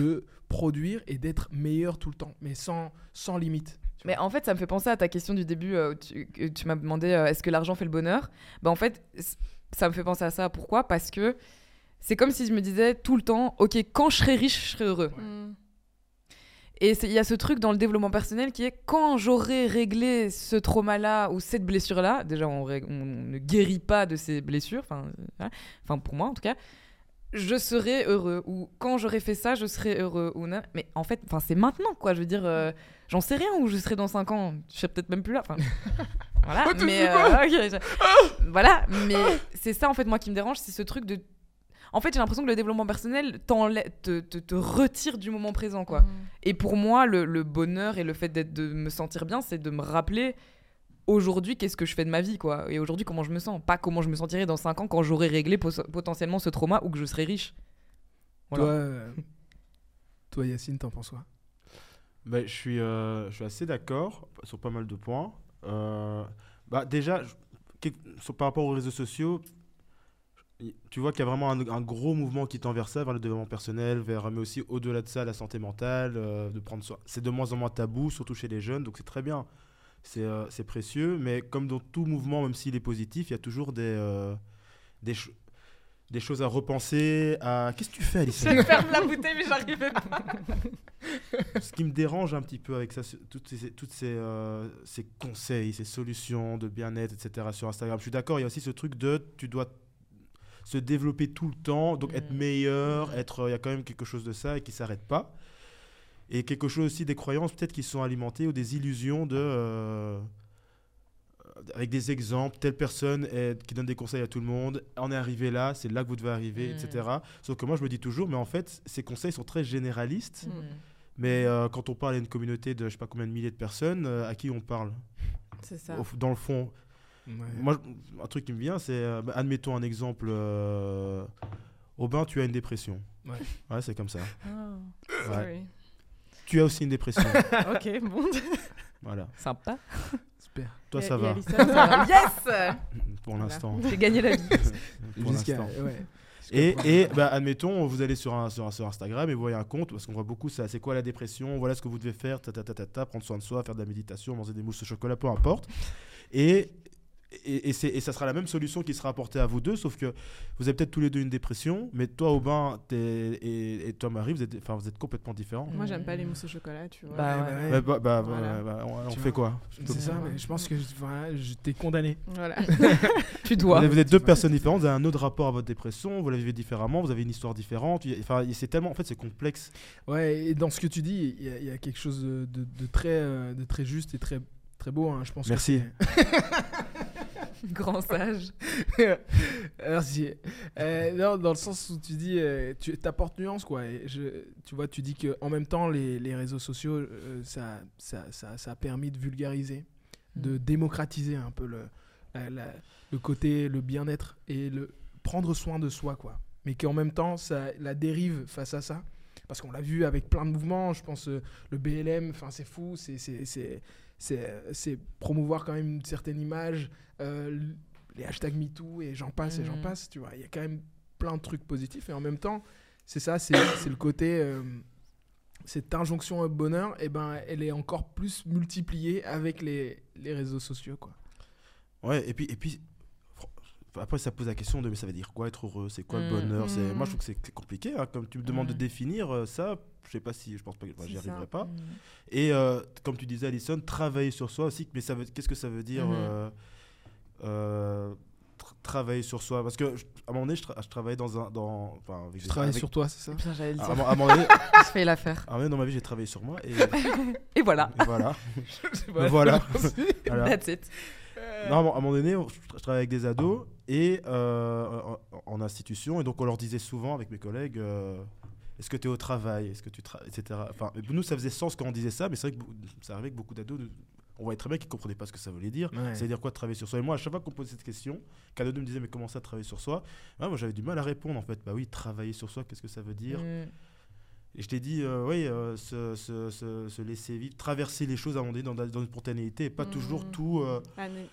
Speaker 2: produire et d'être meilleur tout le temps, mais sans, sans limite.
Speaker 1: Mais en fait, ça me fait penser à ta question du début euh, où tu, que tu m'as demandé euh, est-ce que l'argent fait le bonheur? Bah en fait, ça me fait penser à ça. Pourquoi? Parce que c'est comme si je me disais tout le temps ok, quand je serai riche, je serai heureux.
Speaker 3: Mm.
Speaker 1: Et il y a ce truc dans le développement personnel qui est quand j'aurai réglé ce trauma-là ou cette blessure-là, déjà on, ré- on ne guérit pas de ces blessures, enfin euh, voilà. enfin pour moi en tout cas, je serai heureux. Ou quand j'aurai fait ça, je serai heureux. Ou non. Mais en fait, enfin c'est maintenant quoi. Je veux dire, euh, j'en sais rien où je serai dans 5 ans. Je serai peut-être même plus là. Voilà.
Speaker 2: Oh,
Speaker 1: mais euh, je- voilà. Mais c'est ça en fait moi qui me dérange, c'est ce truc de. En fait, j'ai l'impression que le développement personnel te, te, te retire du moment présent, quoi.
Speaker 3: Mm.
Speaker 1: Et pour moi, le, le bonheur et le fait d'être, de me sentir bien, c'est de me rappeler aujourd'hui qu'est-ce que je fais de ma vie, quoi. Et aujourd'hui, comment je me sens. Pas comment je me sentirai dans 5 ans quand j'aurai réglé potentiellement ce trauma ou que je serai riche. Voilà.
Speaker 2: Toi, euh, toi, Yacine, t'en penses quoi?
Speaker 4: Bah, je, suis, euh, je suis assez d'accord sur pas mal de points. Euh, bah, déjà, je- quel- sur- par rapport aux réseaux sociaux, tu vois qu'il y a vraiment un, un gros mouvement qui tend vers ça, vers le développement personnel, vers, mais aussi au-delà de ça, la santé mentale, euh, de prendre soin. C'est de moins en moins tabou, surtout chez les jeunes, donc c'est très bien. C'est euh, précieux, mais comme dans tout mouvement, même s'il est positif, il y a toujours des, euh, des, cho- des choses à repenser. À... Qu'est-ce que tu fais, Alice
Speaker 1: Je ferme la bouteille, mais j'arrivais pas.
Speaker 4: Ce qui me dérange un petit peu avec ça, toutes ces, toutes ces, euh, ces conseils, ces solutions de bien-être, etc. sur Instagram. Je suis d'accord, il y a aussi ce truc de tu dois se développer tout le temps, donc être
Speaker 1: Mm.
Speaker 4: meilleur, être, il y a quand même quelque chose de ça et qui s'arrête pas. Et quelque chose aussi des croyances peut-être qui sont alimentées ou des illusions de euh, avec des exemples, telle personne est- qui donne des conseils à tout le monde, on est arrivé là, c'est là que vous devez arriver,
Speaker 1: Mm.
Speaker 4: etc. Sauf que moi je me dis toujours, mais en fait ces conseils sont très généralistes.
Speaker 1: Mm.
Speaker 4: Mais euh, quand on parle à une communauté de je sais pas combien de milliers de personnes, euh, à qui on parle?
Speaker 3: C'est ça.
Speaker 4: Au Dans le fond,
Speaker 2: Ouais.
Speaker 4: moi, un truc qui me vient, c'est, euh, bah, admettons un exemple, euh, Aubin, tu as une dépression.
Speaker 2: Ouais.
Speaker 4: Ouais, c'est comme ça.
Speaker 3: Ah,
Speaker 4: Ouais.
Speaker 3: sorry.
Speaker 4: Tu as aussi une dépression.
Speaker 3: ok, bon.
Speaker 4: voilà.
Speaker 1: Sympa.
Speaker 2: Super.
Speaker 4: Toi,
Speaker 3: Et-
Speaker 4: ça
Speaker 3: et
Speaker 4: va.
Speaker 3: Alison, ça va
Speaker 1: yes
Speaker 4: Pour
Speaker 3: Voilà.
Speaker 4: l'instant.
Speaker 1: J'ai gagné la vie.
Speaker 4: Pour
Speaker 2: Jusqu'à-
Speaker 4: l'instant.
Speaker 2: ouais.
Speaker 4: Et, et bah, admettons, vous allez sur, un, sur, un- sur Instagram et vous voyez un compte, parce qu'on voit beaucoup ça, c'est quoi la dépression, voilà ce que vous devez faire, ta, ta, ta, ta, ta, prendre soin de soi, faire de la méditation, manger des mousses au chocolat, peu importe. Et et, et, c'est- et ça sera la même solution qui sera apportée à vous deux, sauf que vous avez peut-être tous les deux une dépression, mais toi, Aubin t'es- et, et toi, Marie, vous êtes, enfin, vous êtes complètement différents.
Speaker 3: Moi, j'aime pas les mousses au chocolat, tu vois.
Speaker 1: Bah
Speaker 2: Ouais,
Speaker 1: ouais.
Speaker 2: bah.
Speaker 4: Bah, bah,
Speaker 3: Voilà.
Speaker 4: on, fait
Speaker 2: vois.
Speaker 4: quoi?
Speaker 2: C'est ça, mais je pense que voilà, je t'ai condamné.
Speaker 3: Voilà.
Speaker 1: Tu
Speaker 4: vous
Speaker 1: dois.
Speaker 4: êtes, vous êtes deux personnes différentes, vous avez un autre rapport à votre dépression, vous la vivez différemment, vous avez une histoire différente. Enfin, c'est tellement, en fait, c'est complexe.
Speaker 2: Ouais, et dans ce que tu dis, il y, a- il y a quelque chose de, de- de très, euh, de très juste et très, très beau. hein. Je pense que
Speaker 4: Merci.
Speaker 1: Grand sage.
Speaker 2: Merci. Euh, non, dans le sens où tu dis, euh, tu apportes nuance, quoi. Et je, tu vois, tu dis que en même temps, les, les réseaux sociaux, euh, ça, ça, ça, ça a permis de vulgariser, de
Speaker 1: Mm.
Speaker 2: démocratiser un peu le, la- la- le côté, le bien-être et le prendre soin de soi, quoi. Mais qu'en même temps, ça, la dérive face à ça, parce qu'on l'a vu avec plein de mouvements, je pense euh, le BLM, enfin c'est fou, c'est c'est- promouvoir quand même une certaine image, euh, les hashtags MeToo et j'en passe et j'en
Speaker 1: Mhm.
Speaker 2: passe, tu vois. Il y a quand même plein de trucs positifs et en même temps, c'est ça, c'est c'est le côté, euh, cette injonction au bonheur, et ben, elle est encore plus multipliée avec les, les réseaux sociaux, quoi.
Speaker 4: Ouais, et puis, et puis après, ça pose la question de mais ça veut dire quoi être heureux? C'est quoi le
Speaker 1: Mm.
Speaker 4: bonheur? C'est Moi, je trouve que c'est compliqué. hein. Comme tu me demandes de
Speaker 1: Mm.
Speaker 4: définir euh, ça, je sais pas si, je pense pas que
Speaker 3: C'est
Speaker 4: j'y
Speaker 3: ça.
Speaker 4: arriverai pas. Et euh, comme tu disais, Alison, travailler sur soi aussi. Mais ça veut, qu'est-ce que ça veut dire euh, euh, tra- travailler sur soi? Parce que je- à un moment donné, je, tra- je travaillais dans un, dans, enfin, avec
Speaker 2: Tu travailles
Speaker 4: avec-
Speaker 2: sur toi, c'est ça?
Speaker 1: Putain, le
Speaker 4: à un
Speaker 1: dire.
Speaker 4: moment- à un moment donné,
Speaker 1: Je fais l'affaire.
Speaker 4: à un moment donné, dans ma vie, j'ai travaillé sur moi et,
Speaker 1: Et voilà.
Speaker 4: et voilà. voilà. Voilà.
Speaker 1: That's it.
Speaker 4: Non, à un moment donné, on- je travaillais avec des ados et euh, en, en institution, et donc on leur disait souvent avec mes collègues euh, Est-ce que tu es au travail? Est-ce que tu travailles etc. Enfin, pour nous, ça faisait sens quand on disait ça, mais c'est vrai que ça arrivait que beaucoup d'ados, on voyait très bien qu'ils ne comprenaient pas ce que ça voulait dire.
Speaker 2: Ouais.
Speaker 4: Ça veut dire quoi travailler sur soi? Et moi, à chaque fois qu'on posait cette question, qu'un ado me disait Mais comment ça, travailler sur soi? Ah, Moi, j'avais du mal à répondre en fait. Bah oui, travailler sur soi, qu'est-ce que ça veut dire?
Speaker 1: Mm.
Speaker 4: Et je t'ai dit, euh, oui, euh, se, se- se- se laisser vivre, traverser les choses à un moment donné dans, dans une spontanéité et pas toujours
Speaker 3: Mhm.
Speaker 4: tout. euh,
Speaker 3: Anne-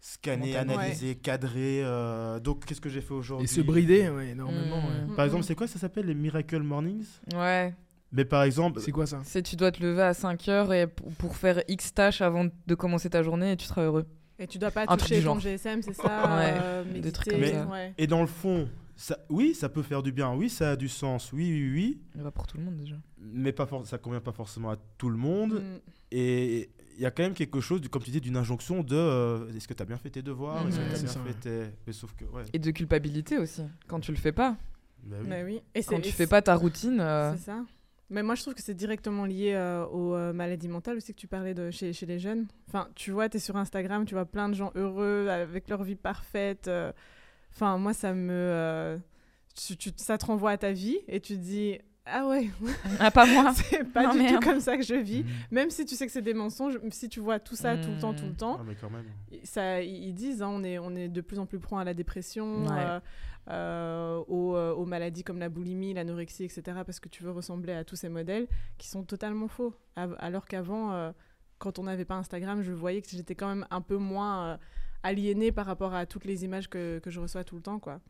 Speaker 4: scanner, analyser, cadrer. euh, donc, qu'est-ce que j'ai fait aujourd'hui
Speaker 2: Et se brider, ouais, énormément. Ouais.
Speaker 4: Par exemple, c'est quoi ça s'appelle les Miracle Mornings?
Speaker 1: Ouais.
Speaker 4: Mais par exemple,
Speaker 2: C'est quoi ça?
Speaker 1: C'est tu dois te lever à 5 heures et pour faire X tâches avant de commencer ta journée et tu seras heureux.
Speaker 3: Et tu dois pas
Speaker 1: Un
Speaker 3: toucher ton. GSM, c'est ça
Speaker 1: Ouais,
Speaker 3: euh,
Speaker 1: des trucs
Speaker 4: comme
Speaker 1: ça.
Speaker 3: ouais.
Speaker 4: et dans le fond, ça, oui, ça peut faire du bien, oui, ça a du sens, oui, oui, oui,
Speaker 1: Ça va pour tout le monde déjà.
Speaker 4: mais pas for- ça convient pas forcément à tout le monde.
Speaker 3: Mm.
Speaker 4: Et il y a quand même quelque chose, comme tu dis, d'une injonction de euh, est-ce que tu as bien fait tes devoirs Est-ce que
Speaker 1: Mhm.
Speaker 4: tu as bien fait tes. Mais sauf que, ouais.
Speaker 1: Et de culpabilité aussi. Quand tu le fais pas.
Speaker 4: bah oui.
Speaker 3: Mais oui. Et
Speaker 1: Quand tu fais pas ta routine. euh,
Speaker 3: C'est ça. Mais moi, je trouve que c'est directement lié euh, aux euh, maladies mentales aussi que tu parlais de chez, chez les jeunes. Enfin, tu vois, tu es sur Instagram, tu vois plein de gens heureux, avec leur vie parfaite. euh. Enfin, moi, ça me... euh, tu- tu- ça te renvoie à ta vie et tu te dis... Ah ouais,
Speaker 1: Ah, pas moi.
Speaker 3: c'est pas
Speaker 1: Non,
Speaker 3: du
Speaker 1: merde.
Speaker 3: tout comme ça que je vis.
Speaker 2: Mhm.
Speaker 3: Même si tu sais que c'est des mensonges, si tu vois tout ça tout le temps, tout le
Speaker 1: Mm.
Speaker 3: temps,
Speaker 4: Ah, mais quand même.
Speaker 3: ça, ils disent, hein, on, est, on est de plus en plus prompt à la dépression,
Speaker 1: Ouais.
Speaker 3: euh, euh, aux, euh, aux maladies comme la boulimie, l'anorexie, etc. Parce que tu veux ressembler à tous ces modèles qui sont totalement faux. Alors qu'avant, euh, quand on n'avait pas Instagram, je voyais que j'étais quand même un peu moins euh, aliénée par rapport à toutes les images que, que je reçois tout le temps. Quoi.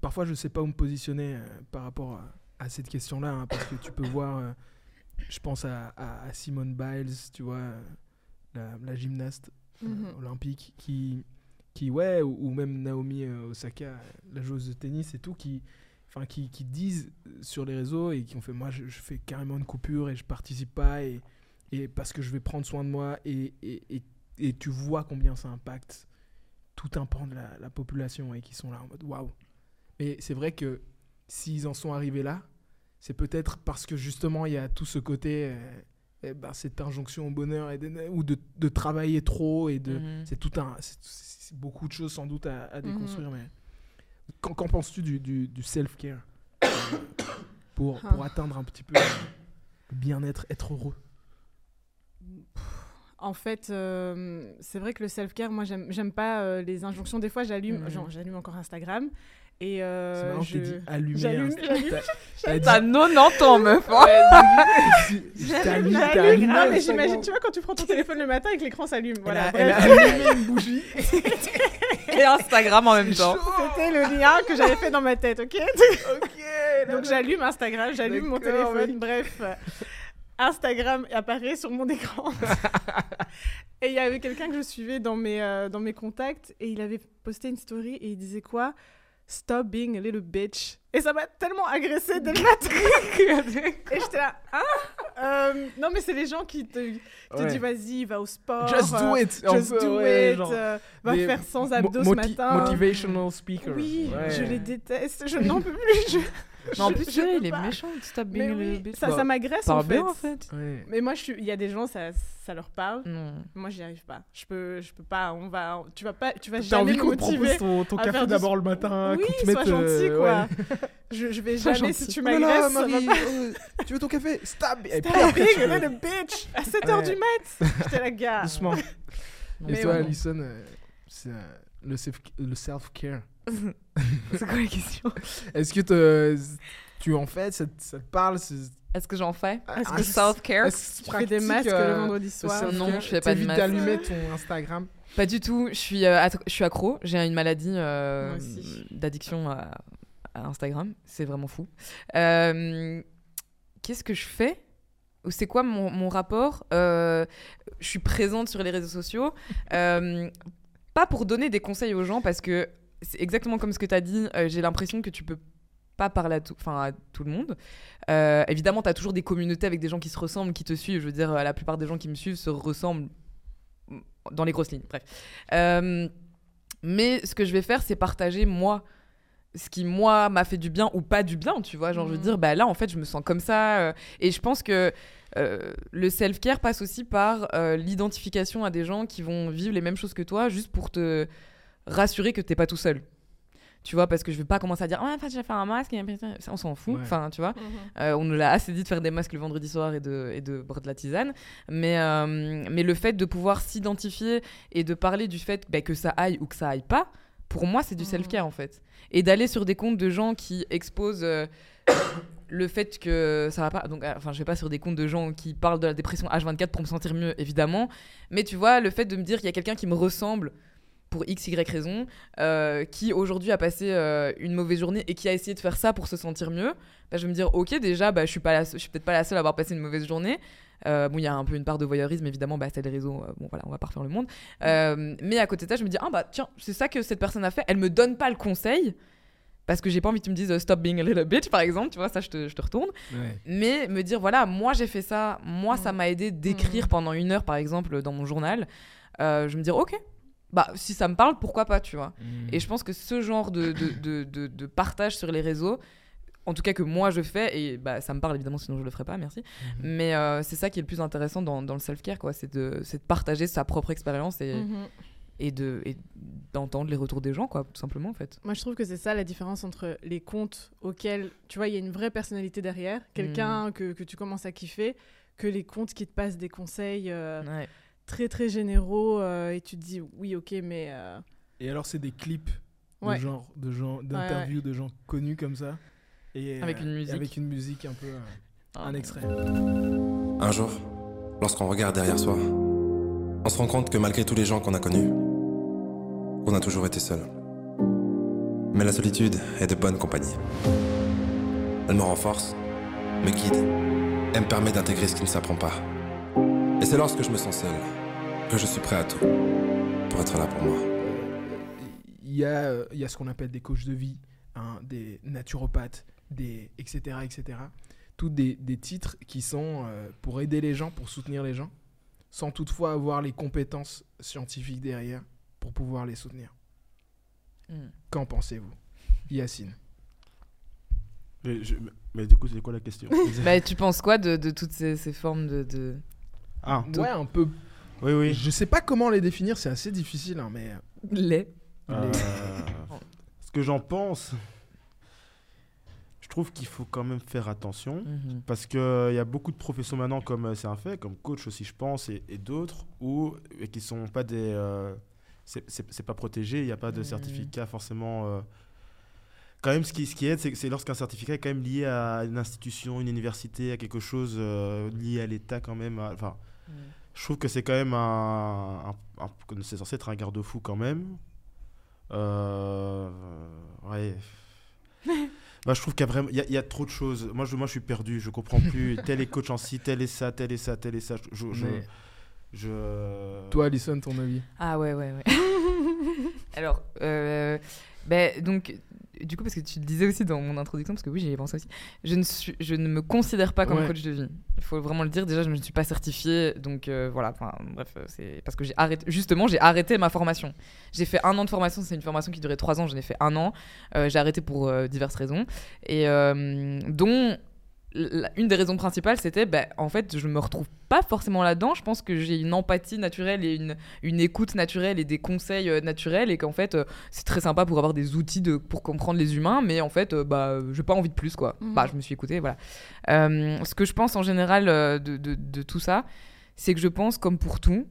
Speaker 2: Parfois, je sais pas où me positionner euh, par rapport à, à cette question-là, hein, parce que tu peux voir, euh, je pense à, à- à Simone Biles, tu vois, euh, la, la gymnaste euh,
Speaker 3: Mhm.
Speaker 2: olympique, qui, qui ouais, ou, ou même Naomi Osaka, la joueuse de tennis et tout, qui, enfin, qui, qui disent sur les réseaux et qui ont fait, moi, je, je fais carrément une coupure et je participe pas et, et parce que je vais prendre soin de moi et, et, et, et tu vois combien ça impacte tout un pan de la, la population et qui sont là en mode waouh. Mais c'est vrai que s'ils en sont arrivés là, c'est peut-être parce que justement il y a tout ce côté, euh, eh ben, cette injonction au bonheur et de- ou de, de travailler trop et de,
Speaker 1: Mhm.
Speaker 2: c'est tout un, c'est- beaucoup de choses sans doute à, à
Speaker 3: Mhm.
Speaker 2: déconstruire. Mais qu'en, qu'en penses-tu du, du, du self-care pour,
Speaker 3: Ah.
Speaker 2: pour atteindre un petit peu le bien-être, être heureux?
Speaker 3: En fait, euh, c'est vrai que le self-care, moi, j'aime j'aime pas euh, les injonctions. Des fois, j'allume
Speaker 1: Mhm.
Speaker 3: genre, j'allume encore Instagram. Et
Speaker 2: C'est
Speaker 3: euh,
Speaker 2: marrant, je t'ai dit allumer.
Speaker 3: j'allume- j'allume-
Speaker 2: t'as- t'as dit-
Speaker 1: T'as 90 ans, meuf. hein.
Speaker 2: Allumé,
Speaker 3: J'allume.
Speaker 2: allumé
Speaker 3: Non, mais
Speaker 2: Instagram.
Speaker 3: j'imagine, tu vois, quand tu prends ton téléphone le matin et que l'écran s'allume.
Speaker 2: Elle
Speaker 3: Voilà,
Speaker 2: a-
Speaker 3: bref.
Speaker 2: elle a allumé une bougie.
Speaker 1: Et Instagram en même temps.
Speaker 3: C'était le lien que j'avais fait dans ma tête, ok?
Speaker 2: Ok.
Speaker 3: Donc j'allume Instagram, j'allume mon téléphone,
Speaker 2: oui.
Speaker 3: bref. Instagram apparaît sur mon écran. Et il y avait quelqu'un que je suivais dans mes, euh, dans mes contacts et il avait posté une story et il disait quoi? Stop being a little bitch. Et ça m'a tellement agressé dès le matin. et j'étais là, hein? Euh, Non, mais c'est les gens qui te, qui te
Speaker 2: Ouais.
Speaker 3: disent vas-y, va au sport.
Speaker 2: Just do
Speaker 3: euh,
Speaker 2: it.
Speaker 3: Just do
Speaker 2: ouais,
Speaker 3: it.
Speaker 2: genre
Speaker 3: euh, va faire sans abdos ce matin.
Speaker 2: Motivational speaker.
Speaker 3: Oui,
Speaker 2: Ouais.
Speaker 3: je les déteste. Je n'en peux plus. Je,
Speaker 1: Mais en
Speaker 3: je-
Speaker 1: plus,
Speaker 3: je
Speaker 1: tu vois,
Speaker 3: peux
Speaker 1: il est méchant. Stop
Speaker 3: Mais
Speaker 1: being a
Speaker 3: oui, ça, ça m'agresse en fait.
Speaker 1: bien, en fait.
Speaker 2: Ouais.
Speaker 3: Mais moi, je suis- il y a des gens, ça, ça leur parle.
Speaker 1: Non.
Speaker 3: Moi, j'y arrive pas. Je peux, je peux pas. On va, tu vas pas, tu vas jamais
Speaker 2: envie
Speaker 3: me
Speaker 2: qu'on te
Speaker 3: motiver.
Speaker 2: propose ton, ton
Speaker 3: à
Speaker 2: café
Speaker 3: faire du
Speaker 2: d'abord le matin
Speaker 3: oui,
Speaker 2: qu'on te mette,
Speaker 3: sois gentil,
Speaker 2: euh,
Speaker 3: quoi.
Speaker 2: ouais.
Speaker 3: Je, je vais
Speaker 1: Sois
Speaker 3: jamais
Speaker 1: gentil.
Speaker 3: si tu
Speaker 2: Oh
Speaker 3: m'agresses.
Speaker 2: euh, tu veux ton café? Stab veux-
Speaker 3: little bitch à 7h
Speaker 2: Ouais.
Speaker 3: du mat. J'étais la gars.
Speaker 2: Doucement. Et
Speaker 3: Mais
Speaker 2: toi,
Speaker 3: ouais.
Speaker 2: Alison, euh, c'est euh, le self- le self-care.
Speaker 1: C'est quoi la question?
Speaker 2: Est-ce que te- tu en fais ça, te- ça te parle c'est-
Speaker 1: Est-ce que j'en fais?
Speaker 2: Est-ce
Speaker 1: Le
Speaker 2: que
Speaker 1: self-care
Speaker 2: est-ce que
Speaker 3: Tu fais des
Speaker 2: pratiques,
Speaker 3: masques
Speaker 2: euh,
Speaker 3: le vendredi
Speaker 2: le
Speaker 3: soir.
Speaker 2: self-care
Speaker 1: Non, je fais pas de
Speaker 2: T'évites
Speaker 1: masque.
Speaker 2: d'allumer ton Instagram?
Speaker 1: Pas du tout. Je suis, euh, attr- je suis accro. J'ai une maladie euh,
Speaker 3: Moi aussi.
Speaker 1: d'addiction à, à Instagram. C'est vraiment fou. Euh, Qu'est-ce que je fais? Ou c'est quoi mon, mon rapport? Euh, Je suis présente sur les réseaux sociaux. Euh, pas pour donner des conseils aux gens, parce que c'est exactement comme ce que tu as dit. euh, J'ai l'impression que tu peux pas parler à tout, à tout le monde. Euh, évidemment, tu as toujours des communautés avec des gens qui se ressemblent, qui te suivent. Je veux dire, la plupart des gens qui me suivent se ressemblent dans les grosses lignes. Bref. Euh, mais ce que je vais faire, c'est partager moi ce qui moi m'a fait du bien ou pas du bien, tu vois. Genre, je veux
Speaker 3: Mhm.
Speaker 1: dire, bah là, en fait, je me sens comme ça. euh, et je pense que euh, le self-care passe aussi par euh, l'identification à des gens qui vont vivre les mêmes choses que toi, juste pour te rassurer que t'es pas tout seul. Tu vois, parce que je vais pas commencer à dire, ouais, fait, j'ai fait un masque, et on s'en fout.
Speaker 2: Ouais.
Speaker 1: Enfin, tu vois.
Speaker 3: Mhm.
Speaker 1: Euh, on nous l'a assez dit de faire des masques le vendredi soir et de, et de boire de la tisane. Mais, euh, mais le fait de pouvoir s'identifier et de parler du fait bah, que ça aille ou que ça aille pas, pour moi, c'est du
Speaker 3: Mhm.
Speaker 1: self-care en fait. Et d'aller sur des comptes de gens qui exposent euh, le fait que ça va pas. Donc, enfin, je vais pas sur des comptes de gens qui parlent de la dépression H24 pour me sentir mieux, évidemment. Mais tu vois, le fait de me dire qu'il y a quelqu'un qui me ressemble pour x, y raison, euh, qui aujourd'hui a passé euh, une mauvaise journée et qui a essayé de faire ça pour se sentir mieux, bah, je vais me dire, ok, déjà, bah, je suis, pas la je suis peut-être pas la seule à avoir passé une mauvaise journée. Euh, bon, il y a un peu une part de voyeurisme, évidemment, bah, c'est les réseaux, bon voilà, on va pas refaire le monde. Mais à côté de ça, je me dis, ah bah tiens, c'est ça que cette personne a fait, elle me donne pas le conseil, parce que j'ai pas envie que tu me dises stop being a little bitch, par exemple, tu vois, ça je te, je te retourne.
Speaker 2: Ouais.
Speaker 1: Mais me dire, voilà, moi j'ai fait ça, moi ça m'a aidé d'écrire pendant une heure, par exemple, dans mon journal. Euh, je me dire, ok, bah si ça me parle, pourquoi pas, tu vois. Et je pense que ce genre de, de, de, de- de partage sur les réseaux, en tout cas que moi je fais, et bah, ça me parle évidemment, sinon je le ferais pas, merci. Mais euh, c'est ça qui est le plus intéressant dans, dans le self-care, quoi. C'est de, c'est de partager sa propre expérience et,
Speaker 3: Mhm.
Speaker 1: et, de, et d'entendre les retours des gens, quoi, tout simplement, en fait.
Speaker 3: Moi, je trouve que c'est ça la différence entre les comptes auxquels, tu vois, il y a une vraie personnalité derrière, quelqu'un que, que tu commences à kiffer, que les comptes qui te passent des conseils euh,
Speaker 1: Ouais.
Speaker 3: Très très généraux euh, et tu te dis oui, ok, mais euh,
Speaker 2: Et alors, c'est des clips de
Speaker 3: Ouais.
Speaker 2: genre, de gens, d'interviews de gens connus comme ça. Et,
Speaker 1: Avec une musique.
Speaker 2: Avec une musique un peu. euh,
Speaker 1: Ah,
Speaker 2: un extrait.
Speaker 5: Un jour, lorsqu'on regarde derrière soi, on se rend compte que malgré tous les gens qu'on a connus, on a toujours été seul. Mais la solitude est de bonne compagnie. Elle me renforce, me guide et me permet d'intégrer ce qui ne s'apprend pas. Et c'est lorsque je me sens seul que je suis prêt à tout pour être là pour moi.
Speaker 2: Il y, a, il y a ce qu'on appelle des coachs de vie, hein, des naturopathes, des etc. etc. Tous des, des titres qui sont euh, pour aider les gens, pour soutenir les gens, sans toutefois avoir les compétences scientifiques derrière pour pouvoir les soutenir.
Speaker 1: Mm.
Speaker 2: Qu'en pensez-vous Yacine?
Speaker 4: Mais, je- mais du coup, c'est quoi la question?
Speaker 1: Bah, tu penses quoi de, de toutes ces, ces formes de. de...
Speaker 4: Ah,
Speaker 2: Ouais, un peu.
Speaker 4: oui, oui.
Speaker 2: Je sais pas comment les définir, c'est assez difficile, hein, mais.
Speaker 1: lait
Speaker 4: Euh, ce que j'en pense, je trouve qu'il faut quand même faire attention.
Speaker 1: Mhm.
Speaker 4: Parce qu'il y a beaucoup de professions maintenant, comme euh, c'est un fait, comme coach aussi, je pense, et, et d'autres, où, et qui sont pas des. euh, c'est- pas protégé, il n'y a pas de
Speaker 1: Mhm.
Speaker 4: certificat forcément. euh. Quand même, ce qui, ce qui aide, c'est lorsqu'un certificat est quand même lié à une institution, une université, à quelque chose euh, lié à l'État quand même. à- Je trouve que c'est quand même un. un- un- c'est censé être un garde-fou quand même. Euh, ouais. Bah, je trouve qu'il y a vraiment il y a, il y a trop de choses. Moi je, moi, je suis perdu. Je comprends plus. tel est coach en ci, tel est ça, tel est ça, tel est ça. Je, je-
Speaker 2: mais
Speaker 4: Je...
Speaker 2: Toi, Alison, ton avis?
Speaker 1: Ah ouais, ouais, ouais. Alors, euh, ben, donc, du coup, parce que tu le disais aussi dans mon introduction, parce que oui, j'y ai pensé aussi, je ne, suis, je ne me considère pas comme
Speaker 2: Ouais.
Speaker 1: coach de vie. Il faut vraiment le dire. Déjà, je ne suis pas certifiée, donc euh, voilà. Enfin, bref, euh, c'est parce que j'ai arrêté. Justement, j'ai arrêté ma formation. J'ai fait un an de formation. C'est une formation qui durait trois ans. J'en ai fait un an. Euh, j'ai arrêté pour euh, diverses raisons, et dont une des raisons principales, c'était, ben, en fait, je me retrouve pas forcément là-dedans. Je pense que j'ai une empathie naturelle et une, une écoute naturelle et des conseils euh, naturels, et qu'en fait, euh, c'est très sympa pour avoir des outils de, pour comprendre les humains, mais en fait, euh, bah, j'ai pas envie de plus, quoi. Bah, je me suis écoutée, voilà. Euh, ce que je pense en général de, de- de tout ça, c'est que je pense, comme pour tout,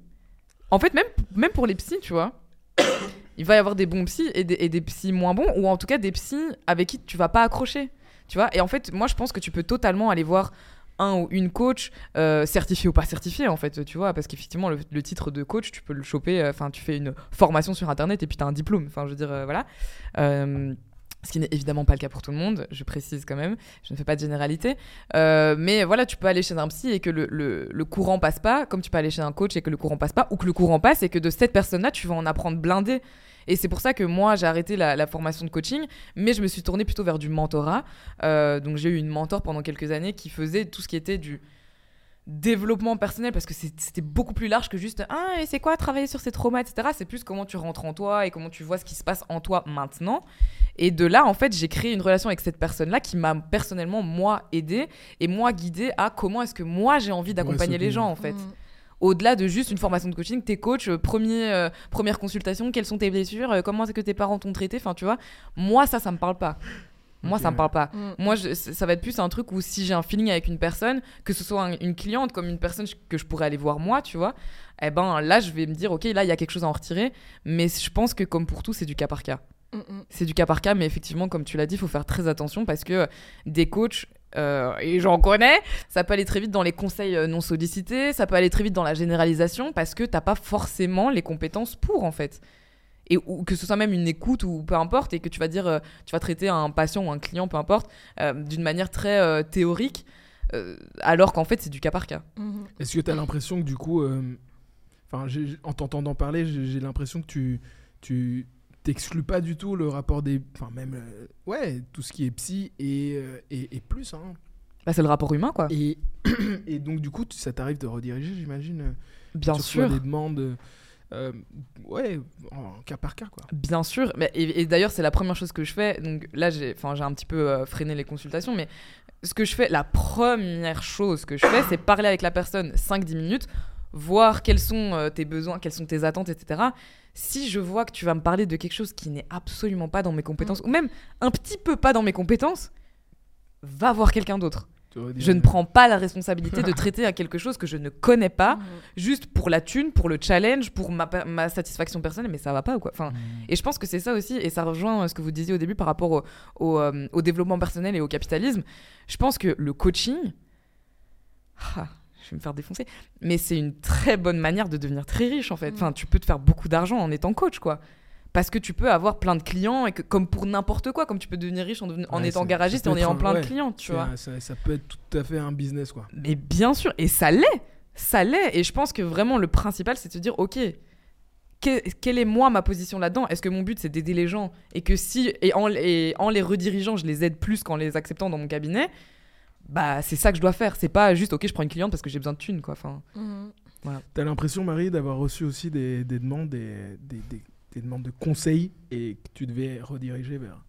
Speaker 1: en fait, même, même pour les psys, tu vois, il va y avoir des bons psys et des, et des psys moins bons, ou en tout cas des psys avec qui tu vas pas accrocher. Et en fait, moi, je pense que tu peux totalement aller voir un ou une coach, euh, certifié ou pas certifié, en fait, tu vois, parce qu'effectivement, le, le titre de coach, tu peux le choper, euh, enfin, tu fais une formation sur Internet et puis tu as un diplôme, enfin, je veux dire, euh, voilà. Ce qui n'est évidemment pas le cas pour tout le monde, je précise quand même, je ne fais pas de généralité. Mais voilà, tu peux aller chez un psy et que le, le- le courant passe pas, comme tu peux aller chez un coach et que le courant passe pas, ou que le courant passe et que de cette personne-là, tu vas en apprendre blindé. Et c'est pour ça que moi, j'ai arrêté la, la formation de coaching, mais je me suis tournée plutôt vers du mentorat. Euh, donc j'ai eu une mentor pendant quelques années qui faisait tout ce qui était du développement personnel parce que c'était beaucoup plus large que juste ah et c'est quoi travailler sur ces traumas etc c'est plus comment tu rentres en toi et comment tu vois ce qui se passe en toi maintenant et de là en fait j'ai créé une relation avec cette personne là qui m'a personnellement moi aidé et moi guidé à comment est-ce que moi j'ai envie d'accompagner les gens en fait
Speaker 3: Mhm.
Speaker 1: Au-delà de juste une formation de coaching, t'es coach, euh, premier, euh, première consultation, quelles sont tes blessures, euh, comment est-ce que tes parents t'ont traité, enfin tu vois, moi ça, ça me parle pas. Moi,
Speaker 2: Ok.
Speaker 1: ça me parle pas.
Speaker 3: Mhm.
Speaker 1: Moi, je- ça va être plus un truc où si j'ai un feeling avec une personne, que ce soit un- une cliente comme une personne que je pourrais aller voir moi, tu vois, eh ben là, je vais me dire, ok, là, il y a quelque chose à en retirer. Mais je pense que comme pour tout, c'est du cas par cas.
Speaker 3: Mhm.
Speaker 1: C'est du cas par cas, mais effectivement, comme tu l'as dit, il faut faire très attention parce que des coachs, euh, et j'en connais, ça peut aller très vite dans les conseils euh, non sollicités, ça peut aller très vite dans la généralisation parce que t'as pas forcément les compétences pour, en fait. Et ou que ce soit même une écoute ou peu importe, et que tu vas dire, euh, tu vas traiter un patient ou un client, peu importe, euh, d'une manière très euh, théorique, euh, alors qu'en fait, c'est du cas par cas.
Speaker 3: Mhm.
Speaker 2: Est-ce que tu as l'impression que du coup, euh, enfin, en t'entendant parler, j'ai j'ai l'impression que tu, tu t'exclus pas du tout le rapport des, enfin même, euh, ouais, tout ce qui est psy et, euh, et, et plus, hein.
Speaker 1: Bah, c'est le rapport humain, quoi.
Speaker 2: Et, et donc du coup, tu- ça t'arrive de rediriger, j'imagine. euh,
Speaker 1: Bien sûr.
Speaker 2: Des demandes, euh, ouais, en cas par cas, quoi.
Speaker 1: Bien sûr, mais, et, et d'ailleurs c'est la première chose que je fais. Donc là j'ai, enfin j'ai un petit peu euh, freiné les consultations, mais ce que je fais, la première chose que je fais, c'est parler avec la personne 5-10 minutes, voir quels sont euh, tes besoins, quelles sont tes attentes, etc. Si je vois que tu vas me parler de quelque chose qui n'est absolument pas dans mes compétences, ou même un petit peu pas dans mes compétences, va voir quelqu'un d'autre. Je ne prends pas la responsabilité de traiter à quelque chose que je ne connais pas,
Speaker 3: Mhm.
Speaker 1: juste pour la thune, pour le challenge, pour ma, ma satisfaction personnelle, mais ça va pas ou quoi. Enfin,
Speaker 2: Mmh.
Speaker 1: et je pense que c'est ça aussi, et ça rejoint euh, ce que vous disiez au début par rapport au, au, euh, au développement personnel et au capitalisme. Je pense que le coaching, ah, je vais me faire défoncer, mais c'est une très bonne manière de devenir très riche en fait.
Speaker 3: Mm.
Speaker 1: Enfin, tu peux te faire beaucoup d'argent en étant coach, quoi. Parce que tu peux avoir plein de clients, et que, comme pour n'importe quoi, comme tu peux devenir riche en, deven- en étant garagiste et en ayant
Speaker 2: un-
Speaker 1: plein
Speaker 2: ouais,
Speaker 1: de clients, tu vois.
Speaker 2: un- Ça, ça peut être tout à fait un business, quoi.
Speaker 1: Mais bien sûr, et ça l'est, ça l'est. Et je pense que vraiment le principal, c'est de se dire, ok, que- quelle est moi ma position là-dedans? Est-ce que mon but c'est d'aider les gens? Et que si et en, et en les redirigeant, je les aide plus qu'en les acceptant dans mon cabinet Bah c'est ça que je dois faire. C'est pas juste, ok, je prends une cliente parce que j'ai besoin de thunes, quoi. Enfin,
Speaker 3: Mhm.
Speaker 2: T'as l'impression, Marie, d'avoir reçu aussi des, des demandes, des, des, des- des demandes de conseils et que tu devais rediriger vers?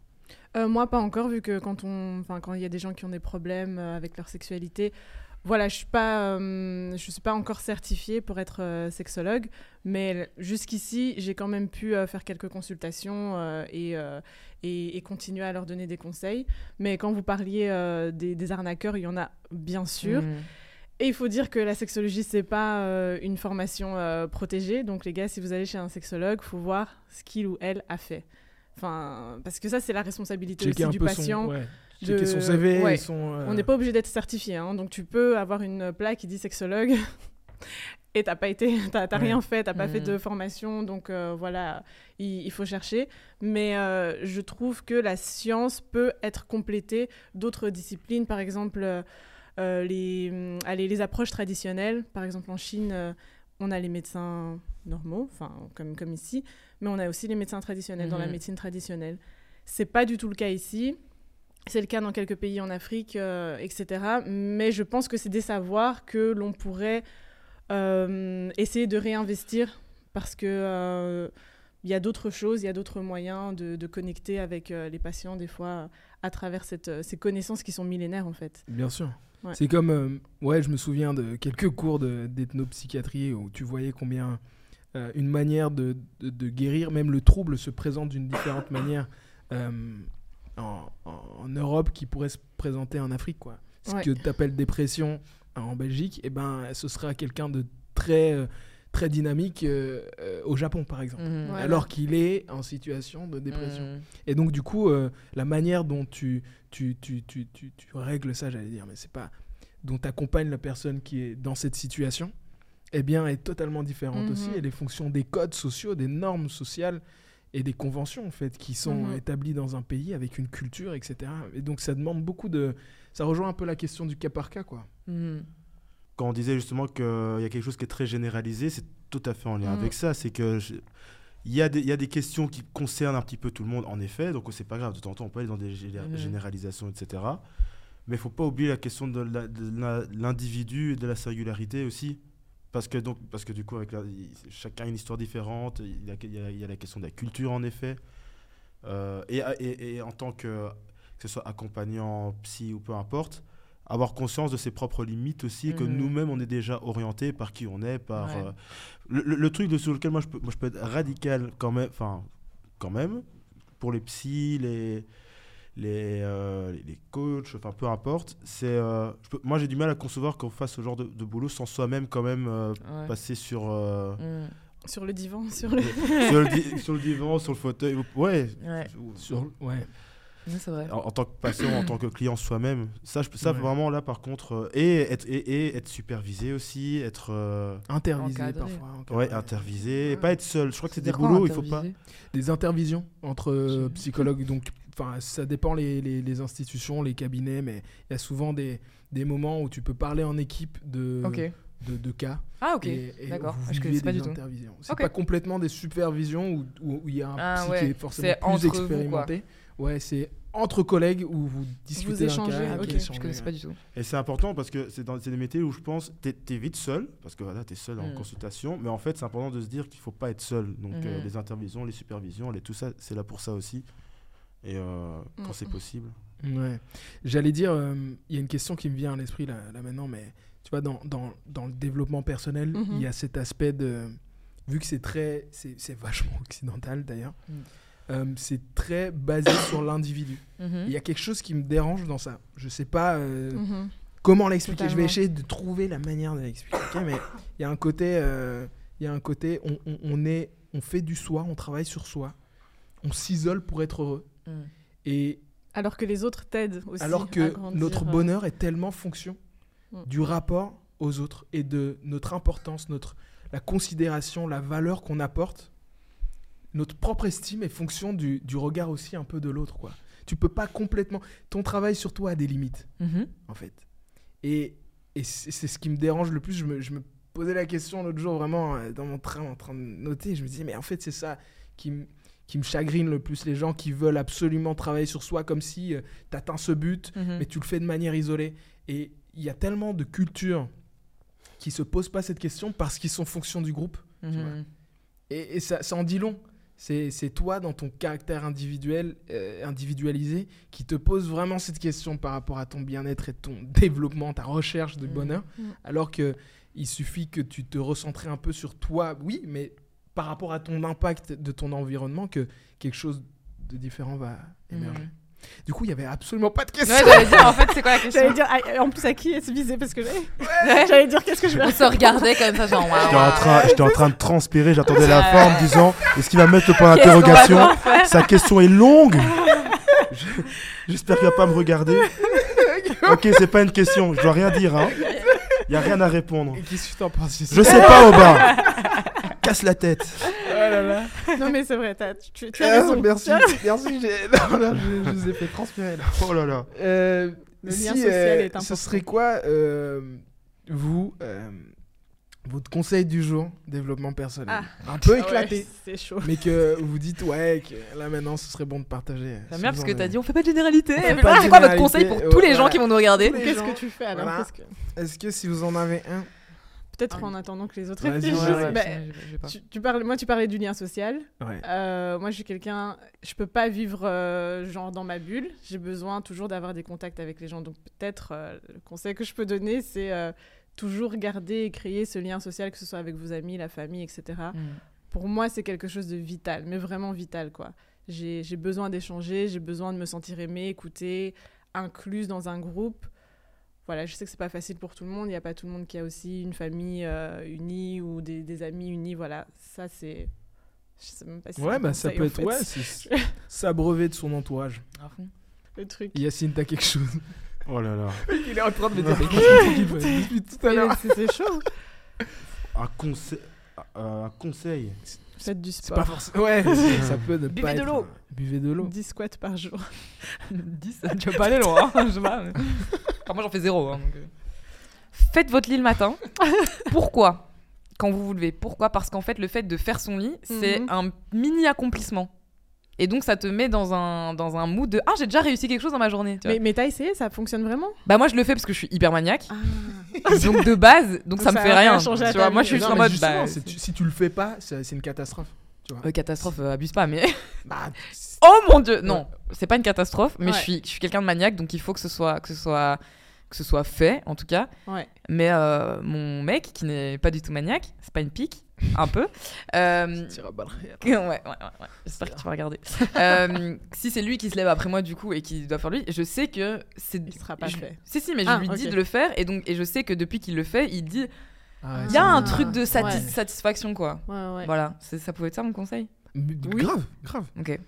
Speaker 3: Euh, moi, pas encore, vu que quand on, enfin, quand il y a des gens qui ont des problèmes euh, avec leur sexualité, voilà, je suis pas, euh, je suis pas encore certifiée pour être euh, sexologue, mais jusqu'ici, j'ai quand même pu euh, faire quelques consultations et, et, et continuer à leur donner des conseils. Mais quand vous parliez des, des arnaqueurs, il y en a bien sûr.
Speaker 1: mm.
Speaker 3: Et il faut dire que la sexologie, c'est pas une formation protégée. Donc, les gars, si vous allez chez un sexologue, faut voir ce qu'il ou elle a fait. Enfin, parce que ça, c'est la responsabilité aussi du patient.
Speaker 2: son, ouais,
Speaker 3: de-
Speaker 2: checker son CV
Speaker 3: ouais.
Speaker 2: et son. euh,
Speaker 3: On n'est pas obligé d'être certifié. hein. Donc, tu peux avoir une plaque qui dit sexologue et t'as pas été, t'as
Speaker 2: Ouais.
Speaker 3: rien fait, t'as pas fait
Speaker 1: Mhm.
Speaker 3: de formation. Donc, euh, voilà, il, il faut chercher. Mais euh, je trouve que la science peut être complétée d'autres disciplines. Par exemple, euh, les, hum, allez, les approches traditionnelles. Par exemple, en Chine, euh, on a les médecins normaux, enfin comme, comme ici, mais on a aussi les médecins traditionnels dans la
Speaker 1: Mhm.
Speaker 3: médecine traditionnelle. C'est pas du tout le cas ici. C'est le cas dans quelques pays en Afrique, euh, etc. Mais je pense que c'est des savoirs que l'on pourrait euh, essayer de réinvestir parce que euh, il y a d'autres choses, il y a d'autres moyens de, de connecter avec les patients des fois à travers cette, ces connaissances qui sont millénaires en fait.
Speaker 2: Bien sûr.
Speaker 3: Ouais.
Speaker 2: C'est comme, ouais, je me souviens de quelques cours de- d'ethnopsychiatrie où tu voyais combien une manière de, de- de guérir, même le trouble se présente d'une différente manière en, Europe qui pourrait se présenter en Afrique. Quoi. Ce
Speaker 3: Ouais.
Speaker 2: que tu appelles dépression en Belgique, eh ben, ce sera quelqu'un de très, euh, très dynamique euh, euh, au Japon, par exemple.
Speaker 1: Mhm.
Speaker 2: Alors qu'il est en situation de dépression.
Speaker 1: Mhm.
Speaker 2: Et donc, du coup, euh, la manière dont tu, tu, tu, tu, tu, tu règles ça, j'allais dire, mais c'est pas. dont tu accompagnes la personne qui est dans cette situation, eh bien, est totalement différente
Speaker 3: Mhm.
Speaker 2: aussi. Elle est fonction des codes sociaux, des normes sociales et des conventions, en fait, qui sont
Speaker 3: Mhm.
Speaker 2: établies dans un pays avec une culture, etc. Et donc, ça demande beaucoup de. Ça rejoint un peu la question du cas par cas, quoi.
Speaker 1: Mhm.
Speaker 4: Quand on disait justement qu'il y a quelque chose qui est très généralisé, c'est tout à fait en lien
Speaker 3: Mhm.
Speaker 4: avec ça. C'est que je- il y, a des- il y a des questions qui concernent un petit peu tout le monde, en effet. Donc c'est pas grave, de temps en temps, on peut aller dans des gé- généralisations, etc. Mais il faut pas oublier la question de l'individu et de la singularité aussi. Parce que, donc, parce que du coup, avec la- chacun a une histoire différente. Il y, a, il y a- il y a la question de la culture, en effet. Euh, et, et- et en tant que, que ce soit accompagnant, psy ou peu importe, avoir conscience de ses propres limites aussi, que
Speaker 1: Mhm.
Speaker 4: nous-mêmes, on est déjà orienté par qui on est, par...
Speaker 1: Ouais.
Speaker 4: euh, le, le- le truc de, sur lequel moi je, peux, moi je peux être radical quand même, enfin, quand même, pour les psys, les, les, euh, les- les coachs, enfin peu importe, c'est... euh, je peux- moi j'ai du mal à concevoir qu'on fasse ce genre de, de boulot sans soi-même quand même euh,
Speaker 1: Ouais.
Speaker 4: passer sur... euh,
Speaker 1: Mhm.
Speaker 3: Sur le divan, sur le...
Speaker 4: sur, le di- sur le divan, sur le fauteuil, ou- ouais.
Speaker 1: Ouais.
Speaker 2: Sur, ouais.
Speaker 1: Ouais, c'est vrai.
Speaker 4: En, en tant que patient, en tant que client soi-même, ça, je, ça
Speaker 2: Ouais.
Speaker 4: vraiment là par contre, euh, et, être, et, et être supervisé aussi, être euh,
Speaker 2: Intervisé
Speaker 1: Encadré.
Speaker 4: ouais,
Speaker 2: parfois. encadré.
Speaker 4: intervisé, et
Speaker 2: Ouais.
Speaker 4: pas être seul. Je crois que c'est des boulots, il faut pas.
Speaker 2: des intervisions entre euh, psychologues. Donc, enfin, ça dépend les, les, les institutions, les cabinets, mais il y a souvent des, des moments où tu peux parler en équipe de, de, de cas.
Speaker 1: Ah, ok. D'accord.
Speaker 2: vous
Speaker 1: je connaissais pas
Speaker 2: des
Speaker 1: du tout.
Speaker 2: C'est
Speaker 1: Ok.
Speaker 2: pas complètement des supervisions où où- où il y a un
Speaker 1: Ah,
Speaker 2: psy
Speaker 1: ouais.
Speaker 2: qui est forcément
Speaker 1: C'est
Speaker 2: plus
Speaker 1: entre vous, quoi.
Speaker 2: expérimenté. Ouais, c'est entre collègues où vous discutez
Speaker 3: Vous
Speaker 2: d'un
Speaker 3: échangez,
Speaker 2: cas.
Speaker 3: ok,
Speaker 2: vous
Speaker 3: je
Speaker 2: échangez,
Speaker 1: Je connaissais pas du tout.
Speaker 4: Et c'est important parce que c'est dans des métiers où je pense t'es es vite seul parce que voilà t'es seul en
Speaker 1: Mm.
Speaker 4: consultation, mais en fait c'est important de se dire qu'il faut pas être seul. Donc euh,
Speaker 1: Mhm.
Speaker 4: les intervisions, les supervisions, les, tout ça c'est là pour ça aussi. Et euh, quand c'est possible.
Speaker 2: Ouais. J'allais dire, euh, il y a une question qui me vient à l'esprit là, là maintenant, mais tu vois, dans, dans, dans le développement personnel,
Speaker 3: Mhm.
Speaker 2: il y a cet aspect de. Vu que c'est très. C'est c'est vachement occidental d'ailleurs,
Speaker 1: Mm.
Speaker 2: euh, c'est très basé sur l'individu.
Speaker 1: Mhm.
Speaker 2: Il y a quelque chose qui me dérange dans ça. Je sais pas euh,
Speaker 3: Mhm.
Speaker 2: comment l'expliquer. Je vais essayer de trouver la manière de l'expliquer, mais il y a un côté. euh, il y a un côté. On, on- on est, on fait du soi, on travaille sur soi, on s'isole pour être heureux. Et
Speaker 3: Alors que les autres t'aident aussi.
Speaker 2: alors
Speaker 3: à
Speaker 2: que
Speaker 3: grandir,
Speaker 2: notre
Speaker 3: euh,
Speaker 2: bonheur est tellement fonction
Speaker 3: Mm.
Speaker 2: du rapport aux autres et de notre importance, notre, la considération, la valeur qu'on apporte, notre propre estime est fonction du, du regard aussi un peu de l'autre. quoi. Tu peux pas complètement... Ton travail sur toi a des limites,
Speaker 1: Mhm.
Speaker 2: en fait. Et, et c'est c'est ce qui me dérange le plus. Je me, je me posais la question l'autre jour, vraiment, euh, dans mon train, en train de noter. Je me disais, mais en fait, c'est ça qui me qui me chagrine le plus, les gens qui veulent absolument travailler sur soi comme si tu atteins ce but,
Speaker 1: Mhm.
Speaker 2: mais tu le fais de manière isolée. Et il y a tellement de cultures qui se posent pas cette question parce qu'ils sont fonction du groupe. vois.
Speaker 1: Mhm.
Speaker 2: Et, et ça, ça en dit long. C'est toi, dans ton caractère individuel, euh, individualisé, qui te pose vraiment cette question par rapport à ton bien-être et ton développement, ta recherche de
Speaker 1: Mhm.
Speaker 2: bonheur. Alors que il suffit que tu te recentres un peu sur toi, oui, mais par rapport à ton impact de ton environnement, que quelque chose de différent va émerger.
Speaker 1: Mhm.
Speaker 2: Du coup, il y avait absolument pas de question.
Speaker 1: Ouais, j'allais dire, en fait, c'est quoi la question
Speaker 3: J'allais dire, ah, en plus à qui est-ce visé Parce que j'allais j'allais dire, qu'est-ce que je vais
Speaker 1: On se regardait comme ça, genre, waouh.
Speaker 4: J'étais en, train, j'étais en train de transpirer, j'attendais la fin en me disant est-ce qu'il va mettre le point d'interrogation Sa question est longue Je- J'espère qu'il va pas me regarder. Ok, c'est pas une question, je dois rien dire. Hein. Y a rien à répondre.
Speaker 2: Et Qu'est-ce que tu en penses
Speaker 4: Je sais pas, Oba Casse la tête
Speaker 2: Oh là là.
Speaker 3: Non, mais c'est vrai, t'as- tu, tu as
Speaker 2: Ah,
Speaker 3: raison.
Speaker 2: merci, merci. j'ai- Non, là, je, je vous ai fait transpirer là.
Speaker 4: Oh là là
Speaker 3: Le
Speaker 2: Euh,
Speaker 3: lien
Speaker 2: si,
Speaker 3: social
Speaker 2: euh,
Speaker 3: est important.
Speaker 2: Ce serait quoi, euh, vous, euh, votre conseil du jour, développement personnel?
Speaker 3: Ah.
Speaker 2: Un peu
Speaker 3: Ah ouais,
Speaker 2: éclaté,
Speaker 3: c'est chaud.
Speaker 2: mais que vous dites, ouais, que là maintenant, ce serait bon de partager.
Speaker 1: J'aime bien parce que t'as
Speaker 2: avez.
Speaker 1: dit on fait pas de généralité.
Speaker 2: De
Speaker 1: C'est quoi votre conseil pour
Speaker 2: ouais,
Speaker 1: tous les gens qui vont nous regarder
Speaker 3: Qu'est-ce que tu fais alors
Speaker 2: voilà.
Speaker 3: Qu'est-ce que-
Speaker 2: Est-ce que si vous en avez un,
Speaker 3: Peut-être
Speaker 1: Ah.
Speaker 3: en attendant que les autres réfléchissent.
Speaker 2: ouais, ouais,
Speaker 3: bah, tu, tu parles, moi, tu parlais du lien social.
Speaker 2: ouais.
Speaker 3: Euh, moi, je suis quelqu'un, je peux pas vivre euh, genre dans ma bulle. J'ai besoin toujours d'avoir des contacts avec les gens. Donc peut-être euh, le conseil que je peux donner, c'est euh, toujours garder et créer ce lien social, que ce soit avec vos amis, la famille, etc.
Speaker 1: Mm.
Speaker 3: Pour moi, c'est quelque chose de vital, mais vraiment vital, quoi. J'ai j'ai besoin d'échanger, j'ai besoin de me sentir aimée, écoutée, incluse dans un groupe. Voilà, je sais que c'est pas facile pour tout le monde. Il n'y a pas tout le monde qui a aussi une famille euh, unie ou des, des amis unis. Voilà, ça c'est. Je sais même pas si
Speaker 2: Ouais, bah ça peut être,
Speaker 3: fait.
Speaker 2: ouais, s'abreuver de son entourage.
Speaker 1: Fond.
Speaker 3: le truc.
Speaker 2: Yacine, t'as quelque chose?
Speaker 4: Oh là là.
Speaker 2: Il est en train de me dire, tout à l'heure
Speaker 3: C'est c'est chaud.
Speaker 4: Un conseil. Un conseil.
Speaker 3: Faites du
Speaker 2: C'est pas
Speaker 3: sport.
Speaker 2: forcément. Ouais, ça peut ne
Speaker 1: Buvez
Speaker 2: pas
Speaker 1: de
Speaker 2: être-
Speaker 1: l'eau.
Speaker 2: Buvez de l'eau.
Speaker 3: 10 squats par jour.
Speaker 1: 10, tu vas pas aller loin. hein, je sais pas, mais- Enfin, moi j'en fais zéro. hein, donc, euh. Faites votre lit le matin. Pourquoi? Quand vous vous levez. Pourquoi? Parce qu'en fait, le fait de faire son lit, c'est
Speaker 3: Mhm.
Speaker 1: un mini accomplissement. Et donc, ça te met dans un, dans un mood de Ah, j'ai déjà réussi quelque chose dans ma journée. tu vois.
Speaker 3: Mais, mais t'as essayé, ça fonctionne vraiment?
Speaker 1: Bah, moi, je le fais parce que je suis hyper maniaque.
Speaker 3: Ah.
Speaker 1: donc, de base, donc,
Speaker 3: Donc
Speaker 1: ça me
Speaker 3: ça
Speaker 1: fait
Speaker 3: a rien
Speaker 1: tu vois, moi, je suis
Speaker 2: Non,
Speaker 1: juste en mode. Bah,
Speaker 2: tu- si tu le fais pas, c'est une catastrophe. Tu vois.
Speaker 1: euh, catastrophe, euh, abuse pas, mais.
Speaker 2: Bah,
Speaker 1: Oh mon dieu Non, c'est pas une catastrophe, mais
Speaker 3: Ouais.
Speaker 1: je suis, je suis quelqu'un de maniaque, donc il faut que ce soit, que ce soit, que ce soit fait, en tout cas.
Speaker 3: Ouais.
Speaker 1: Mais euh, mon mec, qui n'est pas du tout maniaque, c'est pas une pique, un peu. euh, ouais, ouais, ouais, ouais. J'espère que tu vas regarder. Euh, si c'est lui qui se lève après moi, du coup, et qui doit faire lui, je sais que c'est.
Speaker 3: Il sera pas
Speaker 1: je-
Speaker 3: fait.
Speaker 1: Si, si, mais je
Speaker 3: Ah,
Speaker 1: lui dis de le faire, et donc, et je sais que depuis qu'il le fait, il dit
Speaker 2: Ah ouais,
Speaker 1: il y a un truc de sati- satisfaction, quoi.
Speaker 3: Ouais, ouais.
Speaker 1: Voilà, ça pouvait être ça mon conseil.
Speaker 2: Mais
Speaker 3: Oui.
Speaker 2: Grave, grave.
Speaker 1: Ok.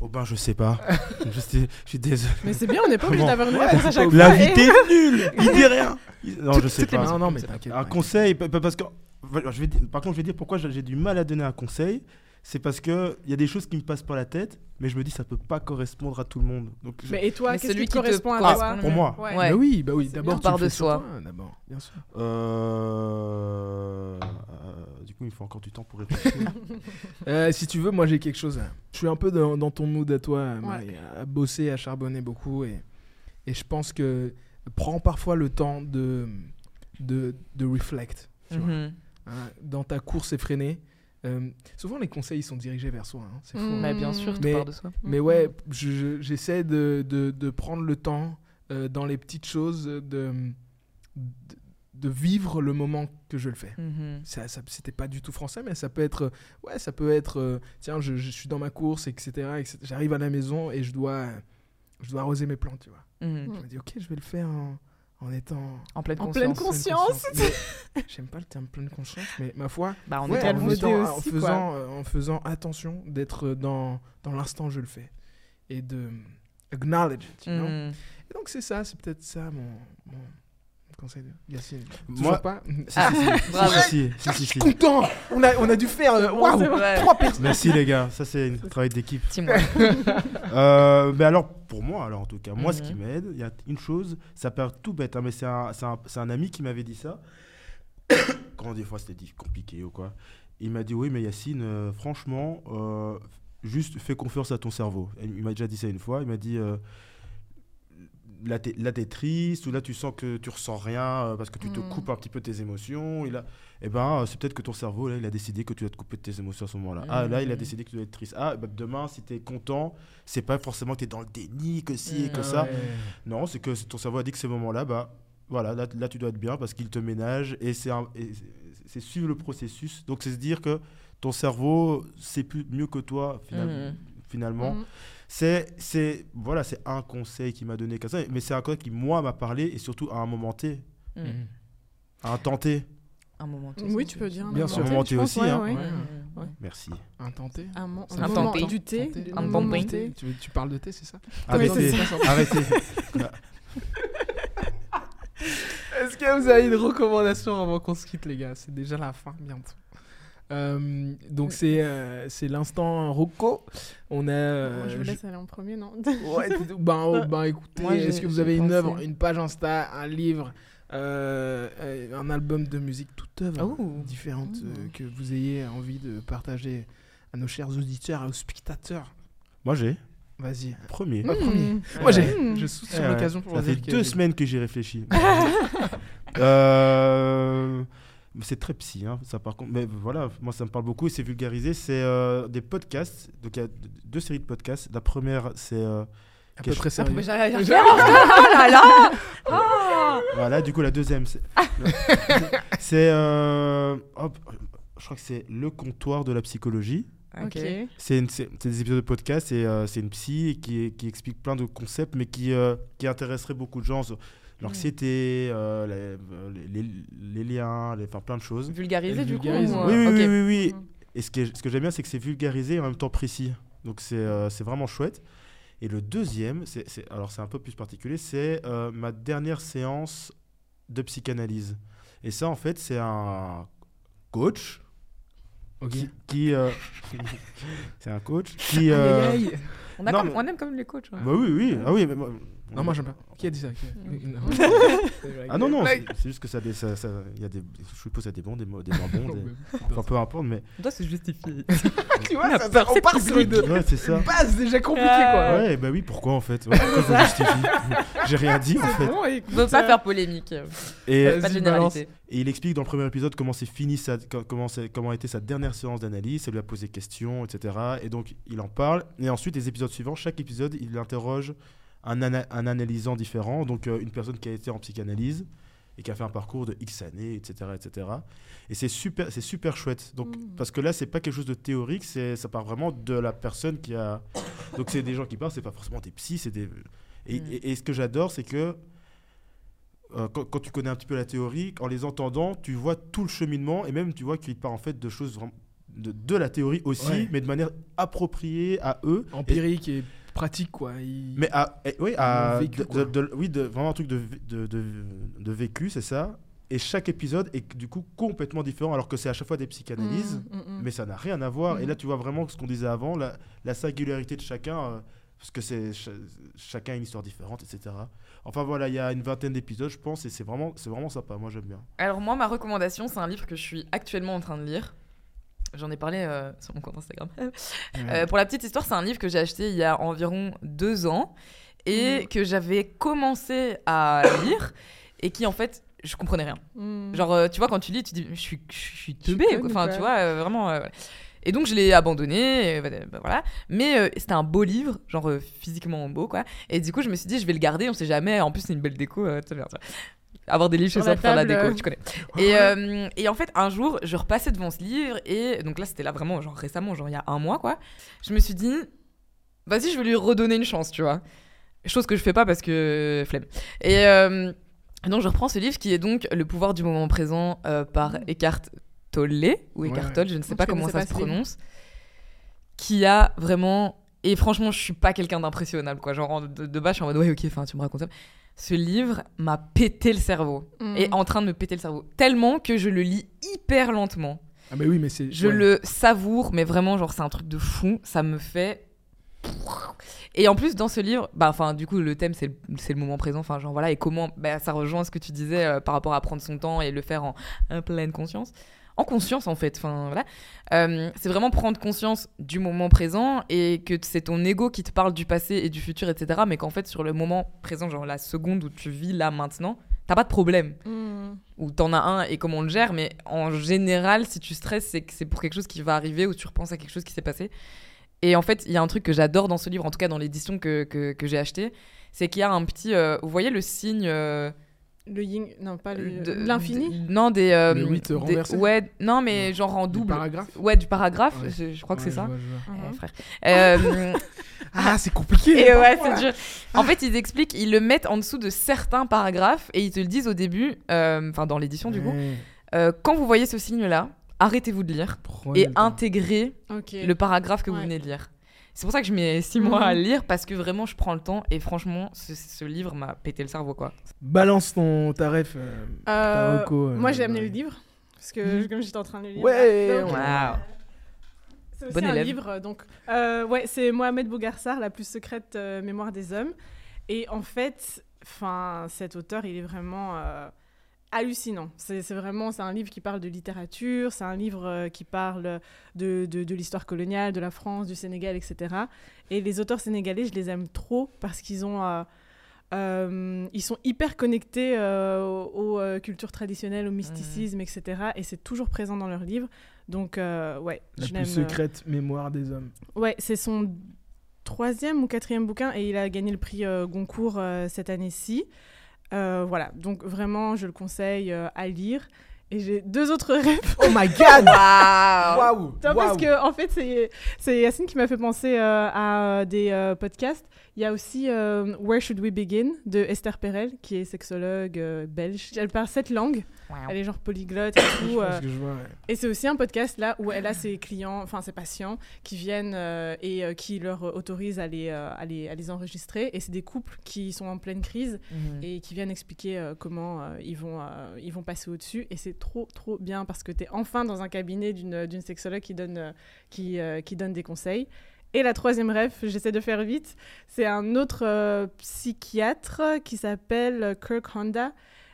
Speaker 4: Oh ben, je sais pas. je, sais- je suis désolé.
Speaker 3: Mais c'est bien, on n'est pas obligé d'avoir une
Speaker 2: Ouais,
Speaker 3: réponse à chaque fois.
Speaker 4: L'invité est nul Il dit rien Il- Non, je sais pas.
Speaker 2: maisons, non, mais t'inquiète.
Speaker 4: Un conseil, pa- pa- parce que. voilà, Je vais dire, par contre, je vais dire pourquoi j'ai j'ai du mal à donner un conseil. C'est parce qu'il y a des choses qui me passent par la tête, mais je me dis ça peut pas correspondre à tout le monde. Donc, je-
Speaker 3: Mais et toi, qu'est-ce
Speaker 1: celui
Speaker 3: qui te
Speaker 1: qui te
Speaker 3: correspond à toi
Speaker 4: pour moi.
Speaker 3: Ouais.
Speaker 2: Bah oui, bah oui. D'abord, tu fais
Speaker 1: de soi.
Speaker 2: D'abord, bien sûr.
Speaker 4: Euh, euh, Du coup, il faut encore du temps pour réfléchir.
Speaker 2: Euh, si tu veux, moi j'ai quelque chose. à- Je suis un peu dans, dans ton mood à toi, Marie, à bosser, à charbonner beaucoup. Et, et je pense que prends parfois le temps de, de, de reflect. tu vois.
Speaker 1: Mhm.
Speaker 2: Hein, dans ta course effrénée. Euh, souvent, les conseils ils sont dirigés vers soi. hein, C'est fou.
Speaker 3: Mm.
Speaker 1: Mais bien sûr, tout
Speaker 2: Mais-
Speaker 1: part de soi.
Speaker 2: Mais ouais, je- j'essaie de, de, de prendre le temps euh, dans les petites choses de, de, de vivre le moment que je le fais.
Speaker 1: Mhm.
Speaker 2: Ça, ça- c'était pas du tout français, mais ça peut être, ouais, ça peut être, euh, tiens, je, je suis dans ma course, etc. etc. J'arrive à la maison et je dois, je dois arroser mes plantes, tu vois.
Speaker 1: Mhm.
Speaker 2: Je me dis, ok, je vais le faire en, en étant
Speaker 1: En pleine
Speaker 3: En
Speaker 1: conscience.
Speaker 2: J'aime pas le terme pleine conscience, mais ma foi,
Speaker 1: Bah, on
Speaker 2: Ouais,
Speaker 1: est
Speaker 3: quel
Speaker 2: en, faisant, euh, en faisant attention d'être dans, dans l'instant où je le fais et de acknowledge it, you know.
Speaker 1: Mhm.
Speaker 2: Et donc c'est ça, c'est peut-être ça mon, mon conseil de Yacine.
Speaker 4: Moi-
Speaker 2: pas
Speaker 4: Si,
Speaker 1: Ah,
Speaker 4: si, si,
Speaker 1: bravo.
Speaker 4: si, si, si, si, si.
Speaker 2: Content on a, on a dû faire euh, waouh, trois personnes.
Speaker 4: Merci les gars, ça c'est un travail d'équipe. Euh, mais alors, pour moi, alors en tout cas, moi, ce qui
Speaker 1: Mhm.
Speaker 4: m'aide, il y a une chose, ça paraît tout bête, hein, mais c'est un, c'est un- c'est un ami qui m'avait dit ça. Quand des fois c'était dit compliqué ou quoi. Il m'a dit Oui, mais Yacine, euh, franchement, euh, juste fais confiance à ton cerveau. Il m'a déjà dit ça une fois. Il m'a dit euh, Là, t'es là, t'es triste, ou là, tu sens que tu ressens rien euh, parce que tu te
Speaker 3: Mhm.
Speaker 4: coupes un petit peu tes émotions. Et là, eh ben, euh, c'est peut-être que ton cerveau, là, il a décidé que tu vas te couper de tes émotions à ce moment-là. Ah, là, il a
Speaker 1: Mhm.
Speaker 4: décidé que tu dois être triste. Ah, bah, demain, si tu es content, c'est pas forcément que tu es dans le déni, que si et que
Speaker 1: Mhm.
Speaker 4: ça.
Speaker 2: Ouais.
Speaker 4: Non, c'est que ton cerveau a dit que ces moments-là, bah, voilà, là, là, tu dois être bien parce qu'il te ménage et c'est un- et c'est- c'est suivre le processus. Donc, c'est se dire que ton cerveau sait plus mieux que toi, final- finalement.
Speaker 3: Mm.
Speaker 4: C'est, c'est, voilà, c'est un conseil qu'il m'a donné comme ça, mais c'est un conseil qui, moi, m'a parlé et surtout à un moment T,
Speaker 1: Mhm.
Speaker 2: Mhm.
Speaker 4: à un temps T.
Speaker 1: Un moment. T,
Speaker 3: Oui, tu peux dire. un
Speaker 2: Bien
Speaker 3: moment
Speaker 2: sûr.
Speaker 4: Un moment T aussi,
Speaker 3: ouais,
Speaker 4: hein.
Speaker 3: ouais. Ouais.
Speaker 4: Merci.
Speaker 2: Un tenté.
Speaker 3: Un, mo-
Speaker 1: Un
Speaker 3: un moment
Speaker 1: tenté.
Speaker 3: du thé.
Speaker 2: Tenté.
Speaker 1: Un
Speaker 3: moment
Speaker 1: bonbon.
Speaker 3: du thé.
Speaker 2: Tu, tu parles de thé, c'est ça?
Speaker 4: Arrêtez, arrêtez.
Speaker 2: Est-ce que vous avez une recommandation avant qu'on se quitte, les gars? C'est déjà la fin, bientôt. Euh, donc c'est euh, c'est l'instant Rocco. On a. euh,
Speaker 3: je vous
Speaker 2: je-
Speaker 3: laisse aller en premier, non
Speaker 2: Ouais, ben, oh, ben, écoutez, est-ce que vous avez une œuvre, une page Insta, un livre, Euh, euh, un album de musique toute œuvre
Speaker 1: Oh.
Speaker 2: différente euh,
Speaker 3: Mm.
Speaker 2: que vous ayez envie de partager à nos chers auditeurs et aux spectateurs?
Speaker 4: Moi, j'ai.
Speaker 2: Vas-y.
Speaker 4: Premier.
Speaker 2: Moi, premier.
Speaker 3: Mm.
Speaker 2: Moi, j'ai.
Speaker 3: Mm.
Speaker 2: Je
Speaker 4: Eh
Speaker 2: sur
Speaker 4: ouais,
Speaker 2: l'occasion pour
Speaker 4: Ça fait deux semaines que j'y réfléchis. Euh, C'est très psy, hein, ça par contre. Mais voilà, moi ça me parle beaucoup et c'est vulgarisé. C'est euh, des podcasts. Donc il y a deux séries de podcasts. La première, c'est euh,
Speaker 2: À peu près
Speaker 1: Ah,
Speaker 2: sérieux.
Speaker 1: mais j'allais dire, oh là là Ah
Speaker 4: Voilà, du coup, la deuxième, c'est. c'est. euh, hop, je crois que c'est Le comptoir de la psychologie.
Speaker 3: Ok.
Speaker 4: C'est une- c'est- c'est des épisodes de podcast et euh, c'est une psy qui, qui explique plein de concepts, mais qui, euh, qui intéresserait beaucoup de gens l'anxiété, euh, les, les, les liens, les, enfin plein de choses.
Speaker 1: Vulgarisé du coup ou, euh,
Speaker 4: Oui, oui, oui, oui, oui.
Speaker 3: Mm.
Speaker 4: Et ce que, ce que j'aime bien, c'est que c'est vulgarisé et en même temps précis. Donc c'est euh, c'est vraiment chouette. Et le deuxième, c'est c'est- alors c'est un peu plus particulier, c'est euh, ma dernière séance de psychanalyse. Et ça, en fait, c'est un coach qui... qui, euh, c'est un coach qui... Euh.
Speaker 1: On, a
Speaker 4: Non,
Speaker 1: comme-
Speaker 4: mais-
Speaker 1: on aime comme les coachs. ouais.
Speaker 4: Bah oui, oui. Ah oui, mais
Speaker 2: Non, moi j'aime pas. Qui a dit ça? Qui-.
Speaker 4: Ah non, non, c'est juste que ça, dé- ça, ça- il y a des, je suppose qu'il y a des bons, des, mo- des moins bons, des- enfin peu importe, mais
Speaker 1: Toi, c'est justifié.
Speaker 2: Tu vois, ça, ça, on
Speaker 1: c'est
Speaker 2: part sur une,
Speaker 4: ouais, c'est ça.
Speaker 2: base déjà compliquée quoi.
Speaker 4: Ouais, bah oui, pourquoi en fait? Ouais, Pourquoi je justifie J'ai rien dit en fait.
Speaker 3: Bon, écoute,
Speaker 1: On veut pas
Speaker 3: euh,
Speaker 1: faire polémique.
Speaker 4: Et,
Speaker 2: Vas-y,
Speaker 1: Pas de généralité.
Speaker 4: et il explique dans le premier épisode comment c'est fini, sa, co- comment, c'est- comment a été sa dernière séance d'analyse, ça lui a posé question, etc. Et donc il en parle. Et ensuite, les épisodes suivants, chaque épisode, il interroge un, ana- un analysant différent, donc euh, une personne qui a été en psychanalyse et qui a fait un parcours de X années, etc. etc. Et c'est super, c'est super chouette. Donc,
Speaker 3: Mm.
Speaker 4: Parce que là, c'est pas quelque chose de théorique, c'est, ça part vraiment de la personne qui a. Donc c'est des gens qui parlent, c'est pas forcément des psys, c'est des. Et,
Speaker 1: Mm.
Speaker 4: et- et ce que j'adore, c'est que euh, quand, quand tu connais un petit peu la théorie, en les entendant, tu vois tout le cheminement et même tu vois qu'il part en fait de choses vraiment- de, de la théorie aussi,
Speaker 2: Ouais.
Speaker 4: mais de manière appropriée à eux.
Speaker 2: Empirique et pratique quoi. Il-
Speaker 4: Mais à, eh, oui, à,
Speaker 2: Ils ont vécu,
Speaker 4: de-
Speaker 2: quoi.
Speaker 4: de- de- oui, de, vraiment un truc de, de, de, de vécu, c'est ça. Et chaque épisode est du coup complètement différent, alors que c'est à chaque fois des psychanalyses,
Speaker 3: mm, mm, mm.
Speaker 4: mais ça n'a rien à voir. Et là, tu vois vraiment ce qu'on disait avant, la, la singularité de chacun, euh, parce que c'est cha- chacun a une histoire différente, etc. Enfin voilà, il y a une vingtaine d'épisodes, je pense, et c'est vraiment, c'est vraiment sympa. Moi, j'aime bien.
Speaker 1: Alors moi, ma recommandation, c'est un livre que je suis actuellement en train de lire. J'en ai parlé euh, sur mon compte Instagram. Euh, pour la petite histoire, c'est un livre que j'ai acheté il y a environ deux ans et
Speaker 3: Mhm.
Speaker 1: que j'avais commencé à lire et qui en fait, je comprenais rien.
Speaker 3: Mm.
Speaker 1: Genre, euh, tu vois, quand tu lis, tu dis, je suis, je suis teubée. Enfin, tu vois, euh, vraiment. euh, voilà. Et donc, je l'ai abandonné. et bah, bah, voilà. Mais euh, c'était un beau livre, genre physiquement beau, quoi. Et du coup, je me suis dit, je vais le garder, on sait jamais. En plus, c'est une belle déco. bien. Avoir des livres chez
Speaker 3: Sur
Speaker 1: soi pour faire la déco, tu connais. Et, euh, et en fait, un jour, je repassais devant ce livre. Et donc là, c'était là vraiment, genre récemment, genre il y a un mois, quoi. Je me suis dit, vas-y, je vais lui redonner une chance, tu vois. Chose que je fais pas parce que flemme. Et euh, donc, je reprends ce livre qui est donc Le pouvoir du moment présent euh, par Eckhart Tolle, ou Eckhart
Speaker 2: ouais.
Speaker 1: Tolle, je ne sais pas comment ça
Speaker 3: pas
Speaker 1: se prononce, qui a vraiment. Et franchement, je suis pas quelqu'un d'impressionnable, quoi. Genre, de, de base, je suis en mode, ouais, ok, enfin, tu me racontes ça. Ce livre m'a pété le cerveau.
Speaker 3: Mm.
Speaker 1: Et en train de me péter le cerveau. Tellement que je le lis hyper lentement.
Speaker 2: Ah mais oui mais c'est.
Speaker 1: Je
Speaker 2: ouais.
Speaker 1: le savoure, mais vraiment, genre, c'est un truc de fou. Ça me fait. Et en plus, dans ce livre, bah, enfin, du coup, le thème, c'est le, c'est le moment présent. Enfin, genre, voilà. Et comment. Bah, ça rejoint ce que tu disais euh, par rapport à prendre son temps et le faire en, en pleine conscience. En conscience, en fait. Enfin, voilà. Euh, c'est vraiment prendre conscience du moment présent et que c'est ton ego qui te parle du passé et du futur, etc. Mais qu'en fait, sur le moment présent, genre la seconde où tu vis là maintenant, t'as pas de problème
Speaker 3: Mm.
Speaker 1: ou t'en as un et comment on le gère, mais en général, si tu stresses, c'est que c'est pour quelque chose qui va arriver ou tu repenses à quelque chose qui s'est passé. Et en fait, il y a un truc que j'adore dans ce livre, en tout cas dans l'édition que, que, que j'ai acheté, c'est qu'il y a un petit. euh, vous voyez le signe. euh,
Speaker 3: Le yin, non pas l'infini.
Speaker 1: de- Non, des. euh,
Speaker 2: Le huit
Speaker 1: des-
Speaker 2: renversé
Speaker 1: Ouais, non, mais
Speaker 2: Non.
Speaker 1: genre en
Speaker 2: Du
Speaker 1: double.
Speaker 2: paragraphe.
Speaker 1: Ouais, du paragraphe,
Speaker 2: Ouais.
Speaker 1: je, je crois que
Speaker 2: Ouais,
Speaker 1: c'est ça.
Speaker 2: je vois, je vois.
Speaker 1: Eh,
Speaker 3: Mhm.
Speaker 1: frère. Euh,
Speaker 2: Ah c'est compliqué.
Speaker 1: et ouais, c'est dur. En fait, ils expliquent, ils le mettent en dessous de certains paragraphes et ils te le disent au début, euh, enfin dans l'édition du coup.
Speaker 2: Ouais.
Speaker 1: Euh, quand vous voyez ce signe-là, arrêtez-vous de lire
Speaker 2: Prenez
Speaker 1: et intégrez le paragraphe que vous
Speaker 3: Ouais.
Speaker 1: venez de lire. C'est pour ça que je mets six mois à
Speaker 3: Mhm.
Speaker 1: le lire parce que vraiment je prends le temps et franchement ce, ce livre m'a pété le cerveau quoi.
Speaker 2: Balance ton tarif. euh, ta
Speaker 3: Euh,
Speaker 2: reco, euh,
Speaker 3: moi j'ai amené
Speaker 2: ouais.
Speaker 3: le livre parce que
Speaker 1: Mhm.
Speaker 3: comme j'étais en train de le lire.
Speaker 2: Ouais,
Speaker 3: donc. C'est aussi un
Speaker 1: élève.
Speaker 3: livre, donc euh, ouais, c'est Mohamed Bougarsar, la plus secrète euh, mémoire des hommes. Et en fait, enfin, cet auteur, il est vraiment, euh, hallucinant. C'est c'est vraiment, c'est un livre qui parle de littérature, c'est un livre euh, qui parle de, de, de l'histoire coloniale, de la France, du Sénégal, etc. Et les auteurs sénégalais, je les aime trop parce qu'ils ont... euh, euh, ils sont hyper connectés euh, aux, aux, cultures traditionnelles, au mysticisme, etc. Et c'est toujours présent dans leurs livres. Donc, euh, ouais,
Speaker 2: La
Speaker 3: je
Speaker 2: plus
Speaker 3: l'aime.
Speaker 2: secrète mémoire des hommes.
Speaker 3: Ouais, c'est son troisième ou quatrième bouquin et il a gagné le prix euh, Goncourt euh, cette année-ci. Euh, voilà, donc vraiment, je le conseille euh, à lire. Et j'ai deux autres rêves.
Speaker 2: Oh my god
Speaker 1: Waouh
Speaker 2: Waouh
Speaker 3: Non, parce que en fait, c'est c'est Yacine qui m'a fait penser euh, à des euh, podcasts. Il y a aussi euh, Where Should We Begin de Esther Perel, qui est sexologue euh, belge. Elle parle sept langues. Elle est genre polyglotte et tout. euh,
Speaker 2: que je vois, ouais.
Speaker 3: et c'est aussi un podcast là où elle a ses clients, enfin ses patients, qui viennent euh, et euh, qui leur autorisent à les, à, les, à les enregistrer. Et c'est des couples qui sont en pleine crise
Speaker 1: Mhm.
Speaker 3: et qui viennent expliquer comment ils, vont, ils vont passer au-dessus. Et c'est trop, trop bien parce que tu es enfin dans un cabinet d'une sexologue qui donne, qui, qui donne des conseils. Et la troisième rêve, j'essaie de faire vite, c'est un autre euh, psychiatre qui s'appelle Kirk Honda.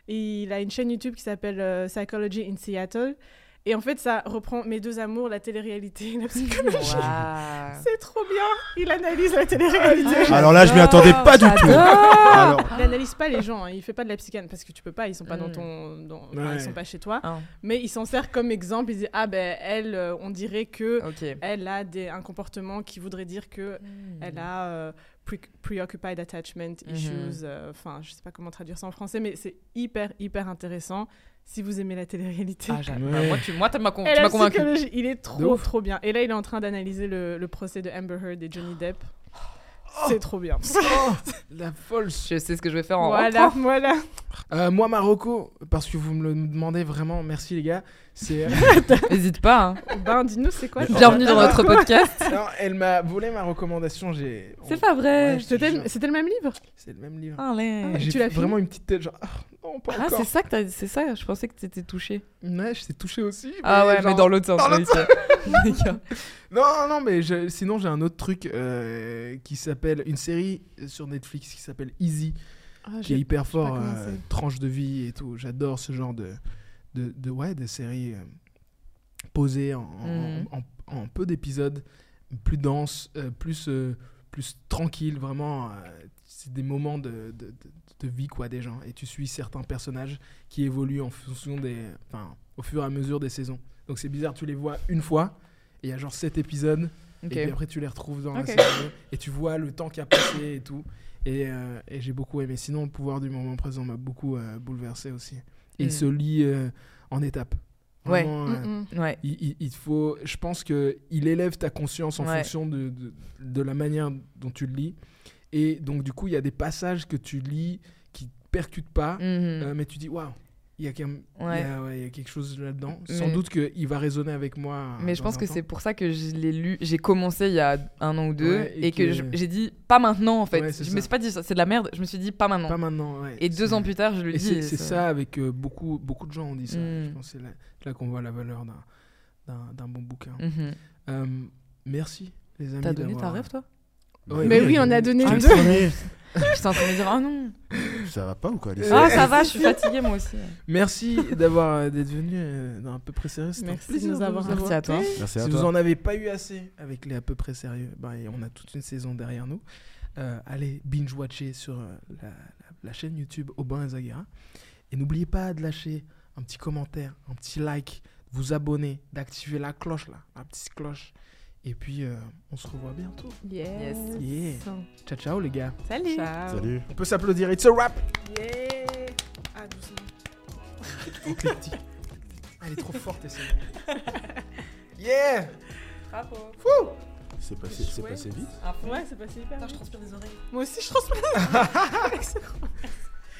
Speaker 3: Et il a une chaîne YouTube qui s'appelle euh, Psychology in Seattle. Et en fait, ça reprend mes deux amours, la télé-réalité et la psychologie. C'est trop bien Il analyse la télé-réalité.
Speaker 4: Alors là, je m'y attendais pas du tout. Alors,
Speaker 3: Il n'analyse pas les gens, hein, il fait pas de la psychanalyse parce que tu peux pas, ils sont pas dans
Speaker 1: Mm.
Speaker 3: ton, dans- enfin,
Speaker 2: Ouais.
Speaker 3: ils sont pas chez toi.
Speaker 1: Ah,
Speaker 3: Mais il s'en sert comme exemple. Il dit ah ben elle, euh, on dirait que
Speaker 1: ok.
Speaker 3: elle a des, un comportement qui voudrait dire que elle a euh, pre- preoccupied attachment
Speaker 1: Mhm.
Speaker 3: issues. euh, Enfin, je sais pas comment traduire ça en français, mais c'est hyper hyper intéressant si vous aimez la télé-réalité.
Speaker 1: Ah,
Speaker 2: Ouais.
Speaker 1: moi, tu moi, con-
Speaker 3: Et
Speaker 1: tu m'as convaincu.
Speaker 3: il est trop trop bien. Et là, il est en train d'analyser le, le procès de Amber Heard et Johnny Depp.
Speaker 2: Oh.
Speaker 3: C'est trop bien.
Speaker 2: Oh, la folle
Speaker 1: Je sais ce que je vais faire en
Speaker 3: Voilà,
Speaker 1: rentrant.
Speaker 3: voilà.
Speaker 2: Euh, moi, Marocco, parce que vous me le demandez vraiment, merci les gars. C'est.
Speaker 1: N'hésite pas. hein.
Speaker 3: Ben, dis-nous, c'est quoi
Speaker 1: Bienvenue dans notre podcast.
Speaker 2: non, elle m'a volé ma recommandation. J'ai.
Speaker 1: C'est pas vrai.
Speaker 2: Ouais,
Speaker 3: C'était le même livre
Speaker 2: C'est le même livre.
Speaker 1: Allez.
Speaker 2: Et J'ai
Speaker 3: tu l'as
Speaker 2: fait vraiment une petite tête, genre. Ah, non, pas
Speaker 1: Ah,
Speaker 2: encore.
Speaker 1: c'est ça que t'as- c'est ça. Je pensais que t'étais touché.
Speaker 2: Ouais, je t'ai touché aussi.
Speaker 1: Ah ouais, mais dans l'autre sens.
Speaker 2: dans. Non, non, mais je- sinon j'ai un autre truc euh, qui s'appelle une série sur Netflix qui s'appelle Easy,
Speaker 3: Ah,
Speaker 2: qui est
Speaker 3: j'ai-
Speaker 2: hyper fort, euh, tranche de vie et tout. J'adore ce genre de, de, de ouais, de séries euh, posées en, en- en- en peu d'épisodes, plus denses, euh, plus euh, plus tranquille, vraiment. c'est des moments de, de, vie quoi des gens et tu suis certains personnages qui évoluent en fonction des, enfin, au fur et à mesure des saisons. Donc c'est bizarre, tu les vois une fois et il y a genre 7 épisodes et puis après, tu les retrouves dans la série et tu vois le temps qui a passé et tout. Et, euh, et j'ai beaucoup aimé. Sinon, le pouvoir du moment présent m'a beaucoup euh, bouleversé aussi. Et
Speaker 1: Mm.
Speaker 2: il se lit euh, en étapes.
Speaker 1: Ouais.
Speaker 2: Vraiment, euh,
Speaker 3: Mm, mm.
Speaker 1: Ouais.
Speaker 2: il, il- il faut, je pense que il élève ta conscience en
Speaker 1: Ouais.
Speaker 2: fonction de, de, de la manière dont tu le lis. Et donc, du coup, il y a des passages que tu lis qui te percutent pas,
Speaker 1: Mhm.
Speaker 2: euh, mais tu dis waouh, il y a quand même il y
Speaker 1: Ouais.
Speaker 2: a- ouais, il y a quelque chose là-dedans. Sans
Speaker 1: Mais-
Speaker 2: doute qu'il va résonner avec moi.
Speaker 1: Mais je pense que c'est pour ça que je l'ai lu. J'ai commencé il y a un an ou deux
Speaker 2: Ouais,
Speaker 1: et,
Speaker 2: et
Speaker 1: que, j'ai dit pas maintenant en fait. Je
Speaker 2: ça.
Speaker 1: me suis pas dit c'est de la merde. Je me suis dit pas maintenant.
Speaker 2: Pas maintenant, ouais.
Speaker 1: et deux ans plus tard, je le
Speaker 2: Et
Speaker 1: dis.
Speaker 2: c'est ça avec euh, beaucoup, beaucoup de gens ont dit ça.
Speaker 1: Mm.
Speaker 2: Je pense que c'est là, là qu'on voit la valeur d'un- bon bouquin.
Speaker 1: Mhm.
Speaker 2: Euh, merci les amis.
Speaker 1: T'as donné ta rêve toi?
Speaker 2: Ouais,
Speaker 3: Mais oui, on a donné deux.
Speaker 1: J'étais en train de dire ah non.
Speaker 4: ça va pas ou quoi les
Speaker 1: Ah ça va, je suis fatiguée moi aussi.
Speaker 2: Merci d'avoir euh, d'être venu euh, dans un peu près sérieux. C'était un
Speaker 3: Merci de
Speaker 2: plaisir
Speaker 3: nous
Speaker 2: vous
Speaker 3: avoir
Speaker 1: Merci à toi.
Speaker 4: Merci à
Speaker 2: Si vous
Speaker 4: toi.
Speaker 2: en avez pas eu assez avec les à peu près sérieux, bah, et on a toute une saison derrière nous. Euh, allez binge-watcher sur euh, la, la- la chaîne YouTube Aubin et Zaguera. Et n'oubliez pas de lâcher un petit commentaire, un petit like, de vous abonner, d'activer la cloche là, la petite cloche. Et puis euh, on se revoit bientôt.
Speaker 3: Yes.
Speaker 2: Yeah. Ciao ciao les gars.
Speaker 1: Salut.
Speaker 3: Ciao.
Speaker 4: Salut.
Speaker 2: On peut s'applaudir. It's a wrap.
Speaker 3: Yeah. Ah, doucement.
Speaker 2: Ah, Elle est trop forte, celle Yeah
Speaker 1: Bravo.
Speaker 4: C'est passé, c'est passé vite.
Speaker 3: Ouais, c'est passé hyper. vite.
Speaker 1: transpire des oreilles.
Speaker 3: Moi aussi, je transpire.